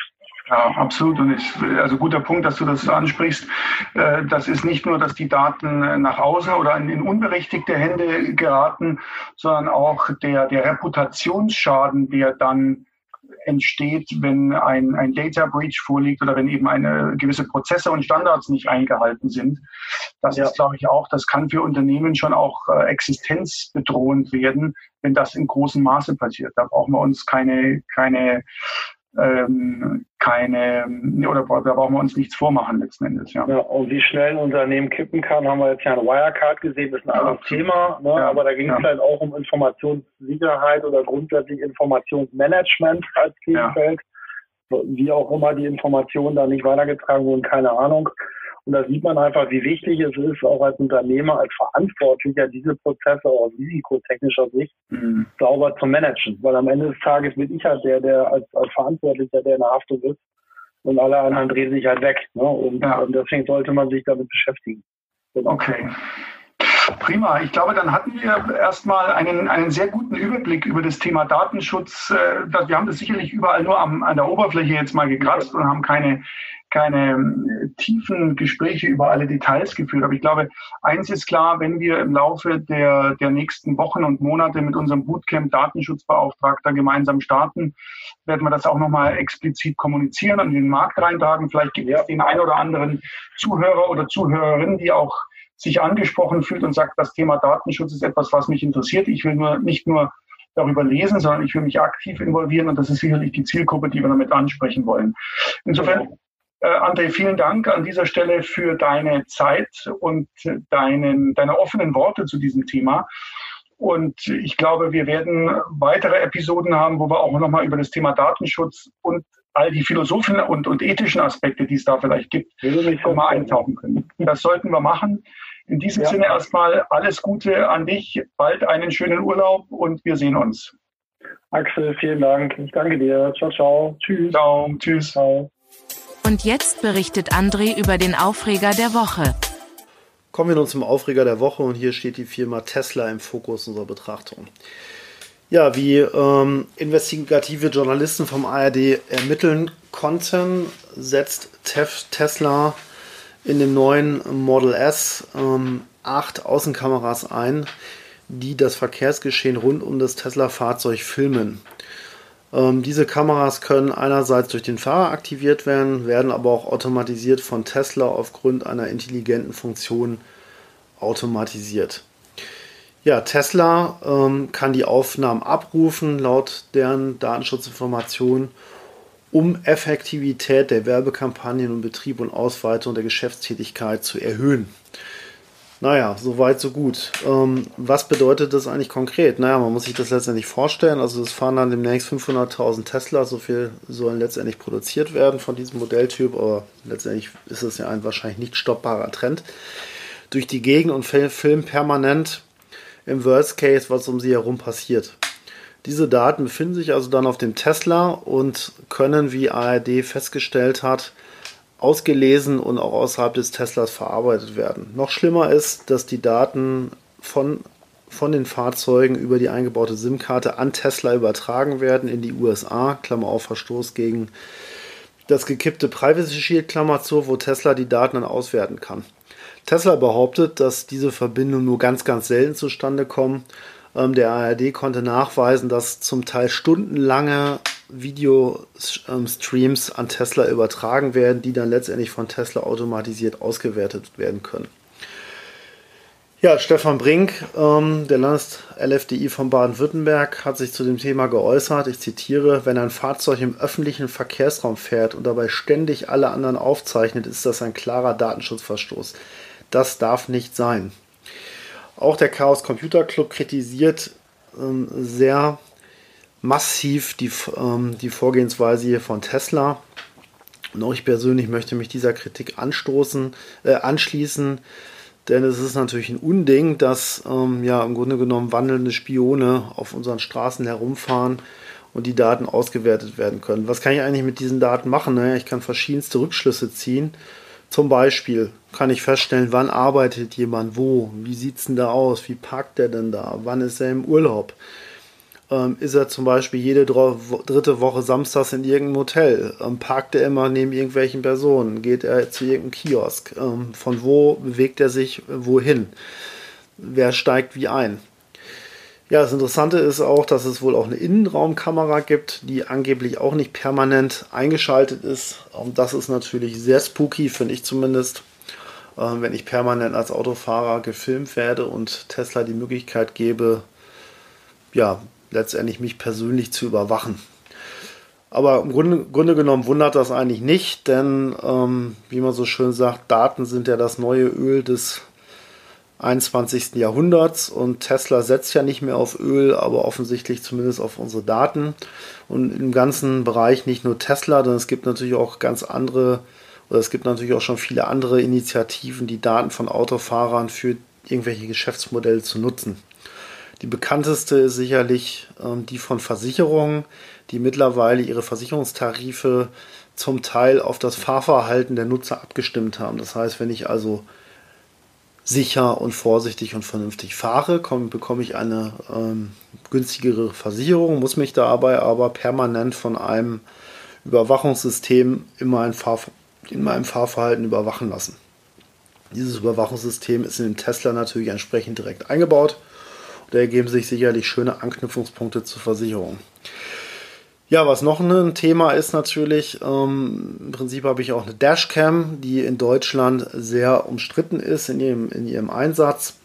Ja, absolut. Und ich, also guter Punkt, dass du das ansprichst. Äh, das ist nicht nur, dass die Daten nach außen oder in, in unberechtigte Hände geraten, sondern auch der, der Reputationsschaden, der dann entsteht, wenn ein, ein Data Breach vorliegt oder wenn eben eine gewisse Prozesse und Standards nicht eingehalten sind. Das ja. ist, glaube ich, auch, das kann für Unternehmen schon auch äh, existenzbedrohend werden, wenn das in großem Maße passiert. Da brauchen wir uns keine, keine ähm, keine, oder da brauchen wir uns nichts vormachen letzten Endes. Ja. ja, und wie schnell ein Unternehmen kippen kann, haben wir jetzt ja an Wirecard gesehen, das ist ein ja, anderes Thema, ne? Ja, aber da ging es halt auch um Informationssicherheit oder grundsätzlich Informationsmanagement als Themenfeld. Wie auch immer die Informationen da nicht weitergetragen wurden, keine Ahnung. Und da sieht man einfach, wie wichtig es ist, auch als Unternehmer, als Verantwortlicher, diese Prozesse aus risikotechnischer Sicht mhm. sauber zu managen. Weil am Ende des Tages bin ich halt der, der als, als Verantwortlicher, der in der Haftung ist. Und alle anderen drehen sich halt weg. Ne? Und, ja. und deswegen sollte man sich damit beschäftigen. Genau. Okay. Prima. Ich glaube, dann hatten wir erstmal einen, einen sehr guten Überblick über das Thema Datenschutz. Äh, wir haben das sicherlich überall nur am, an der Oberfläche jetzt mal gekratzt und haben keine, keine äh, tiefen Gespräche über alle Details geführt. Aber ich glaube, eins ist klar, wenn wir im Laufe der, der nächsten Wochen und Monate mit unserem Bootcamp Datenschutzbeauftragter gemeinsam starten, werden wir das auch nochmal explizit kommunizieren und in den Markt reintragen. Vielleicht gibt es den einen oder anderen Zuhörer oder Zuhörerin, die auch sich angesprochen fühlt und sagt, das Thema Datenschutz ist etwas, was mich interessiert. Ich will nur nicht nur darüber lesen, sondern ich will mich aktiv involvieren und das ist sicherlich die Zielgruppe, die wir damit ansprechen wollen. Insofern äh, André, vielen Dank an dieser Stelle für deine Zeit und deinen, deine offenen Worte zu diesem Thema. Und ich glaube, wir werden weitere Episoden haben, wo wir auch nochmal über das Thema Datenschutz und all die philosophischen und, und ethischen Aspekte, die es da vielleicht gibt, mal eintauchen können. Das sollten wir machen. In diesem ja. Sinne erstmal alles Gute an dich, bald einen schönen Urlaub und wir sehen uns. Axel, vielen Dank. Ich danke dir. Ciao, ciao. Tschüss. Ciao. Tschüss. Ciao. Und jetzt berichtet André über den Aufreger der Woche. Kommen wir nun zum Aufreger der Woche und hier steht die Firma Tesla im Fokus unserer Betrachtung. Ja, wie ähm, investigative Journalisten vom ARD ermitteln konnten, setzt Tef Tesla in dem neuen Model S ähm, acht Außenkameras ein, die das Verkehrsgeschehen rund um das Tesla-Fahrzeug filmen. Ähm, diese Kameras können einerseits durch den Fahrer aktiviert werden, werden aber auch automatisiert von Tesla aufgrund einer intelligenten Funktion automatisiert. Ja, Tesla ähm, kann die Aufnahmen abrufen, laut deren Datenschutzinformationen, um Effektivität der Werbekampagnen und Betrieb und Ausweitung der Geschäftstätigkeit zu erhöhen. Naja, so weit, so gut. Ähm, was bedeutet das eigentlich konkret? Naja, man muss sich das letztendlich vorstellen. Also es fahren dann demnächst 500.000 Tesla, so viel sollen letztendlich produziert werden von diesem Modelltyp, aber letztendlich ist es ja ein wahrscheinlich nicht stoppbarer Trend. Durch die Gegend und filmen permanent im Worst Case, was um sie herum passiert. Diese Daten befinden sich also dann auf dem Tesla und können, wie ARD festgestellt hat, ausgelesen und auch außerhalb des Teslas verarbeitet werden. Noch schlimmer ist, dass die Daten von, von den Fahrzeugen über die eingebaute SIM-Karte an Tesla übertragen werden in die USA, Klammer auf Verstoß gegen das gekippte Privacy Shield Klammer zu, wo Tesla die Daten dann auswerten kann. Tesla behauptet, dass diese Verbindungen nur ganz, ganz selten zustande kommen. Ähm, der ARD konnte nachweisen, dass zum Teil stundenlange Videostreams an Tesla übertragen werden, die dann letztendlich von Tesla automatisiert ausgewertet werden können. Ja, Stefan Brink, ähm, der Landes-LFDI von Baden-Württemberg, hat sich zu dem Thema geäußert. Ich zitiere: Wenn ein Fahrzeug im öffentlichen Verkehrsraum fährt und dabei ständig alle anderen aufzeichnet, ist das ein klarer Datenschutzverstoß. Das darf nicht sein. Auch der Chaos Computer Club kritisiert ähm, sehr massiv die, ähm, die Vorgehensweise hier von Tesla. Und auch ich persönlich möchte mich dieser Kritik anstoßen, äh, anschließen. Denn es ist natürlich ein Unding, dass ähm, ja im Grunde genommen wandelnde Spione auf unseren Straßen herumfahren und die Daten ausgewertet werden können. Was kann ich eigentlich mit diesen Daten machen? Naja, ich kann verschiedenste Rückschlüsse ziehen. Zum Beispiel kann ich feststellen, wann arbeitet jemand wo, wie sieht es denn da aus, wie parkt der denn da, wann ist er im Urlaub? Ähm, ist er zum Beispiel jede dritte Woche samstags in irgendeinem Hotel, ähm, parkt er immer neben irgendwelchen Personen, geht er zu irgendeinem Kiosk, ähm, von wo bewegt er sich wohin, wer steigt wie ein. Ja, das Interessante ist auch, dass es wohl auch eine Innenraumkamera gibt, die angeblich auch nicht permanent eingeschaltet ist. Und das ist natürlich sehr spooky, finde ich zumindest, ähm, wenn ich permanent als Autofahrer gefilmt werde und Tesla die Möglichkeit gebe, ja, letztendlich mich persönlich zu überwachen. Aber im Grunde, Grunde genommen wundert das eigentlich nicht, denn ähm, wie man so schön sagt, Daten sind ja das neue Öl des 21. Jahrhunderts und Tesla setzt ja nicht mehr auf Öl, aber offensichtlich zumindest auf unsere Daten. Und im ganzen Bereich nicht nur Tesla, denn es gibt natürlich auch ganz andere, oder es gibt natürlich auch schon viele andere Initiativen, die Daten von Autofahrern für irgendwelche Geschäftsmodelle zu nutzen. Die bekannteste ist sicherlich ähm, die von Versicherungen, die mittlerweile ihre Versicherungstarife zum Teil auf das Fahrverhalten der Nutzer abgestimmt haben. Das heißt, wenn ich also sicher und vorsichtig und vernünftig fahre, komm, bekomme ich eine ähm, günstigere Versicherung, muss mich dabei aber permanent von einem Überwachungssystem in meinem, Fahr in meinem Fahrverhalten überwachen lassen. Dieses Überwachungssystem ist in den Tesla natürlich entsprechend direkt eingebaut da ergeben sich sicherlich schöne Anknüpfungspunkte zur Versicherung. Ja, was noch ein Thema ist natürlich, ähm, im Prinzip habe ich auch eine Dashcam, die in Deutschland sehr umstritten ist in ihrem, in ihrem Einsatz.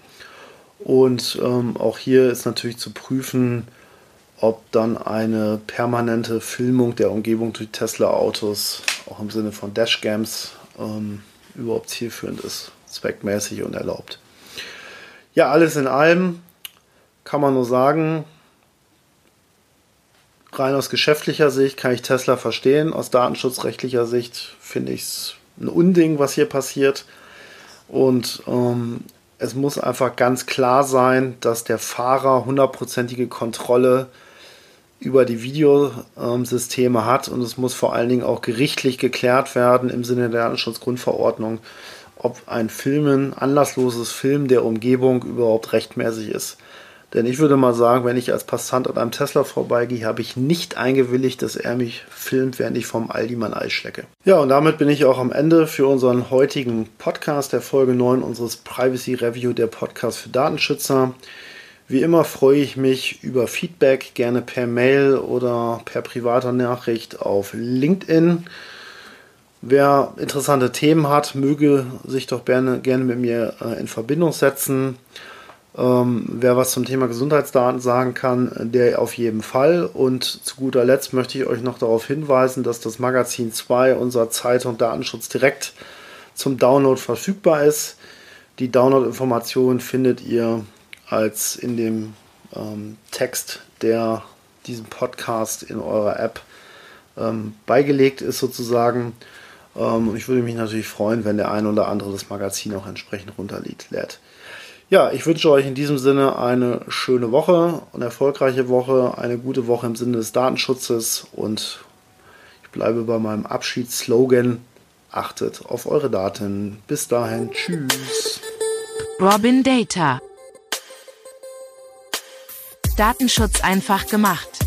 Und ähm, auch hier ist natürlich zu prüfen, ob dann eine permanente Filmung der Umgebung durch Tesla-Autos, auch im Sinne von Dashcams, ähm, überhaupt zielführend ist, zweckmäßig und erlaubt. Ja, alles in allem kann man nur sagen, rein aus geschäftlicher Sicht kann ich Tesla verstehen. Aus datenschutzrechtlicher Sicht finde ich es ein Unding, was hier passiert. Und ähm, es muss einfach ganz klar sein, dass der Fahrer hundertprozentige Kontrolle über die Videosysteme hat und es muss vor allen Dingen auch gerichtlich geklärt werden im Sinne der Datenschutzgrundverordnung, ob ein Filmen, anlassloses Filmen der Umgebung überhaupt rechtmäßig ist. Denn ich würde mal sagen, wenn ich als Passant an einem Tesla vorbeigehe, habe ich nicht eingewilligt, dass er mich filmt, während ich vom Aldi mein Eis schlecke. Ja, und damit bin ich auch am Ende für unseren heutigen Podcast, der Folge 9 unseres Privacy Review, der Podcast für Datenschützer. Wie immer freue ich mich über Feedback, gerne per Mail oder per privater Nachricht auf LinkedIn. Wer interessante Themen hat, möge sich doch gerne, gerne mit mir äh, in Verbindung setzen. Ähm, wer was zum Thema Gesundheitsdaten sagen kann, der auf jeden Fall. Und zu guter Letzt möchte ich euch noch darauf hinweisen, dass das Magazin 2 unserer Zeitung Datenschutz direkt zum Download verfügbar ist. Die Download-Informationen findet ihr als in dem ähm, Text, der diesem Podcast in eurer App ähm, beigelegt ist sozusagen. Ähm, ich würde mich natürlich freuen, wenn der ein oder andere das Magazin auch entsprechend runterlädt. Ja, ich wünsche euch in diesem Sinne eine schöne Woche, eine erfolgreiche Woche, eine gute Woche im Sinne des Datenschutzes und ich bleibe bei meinem Abschiedsslogan. Achtet auf eure Daten. Bis dahin, tschüss. Robin Data. Datenschutz einfach gemacht.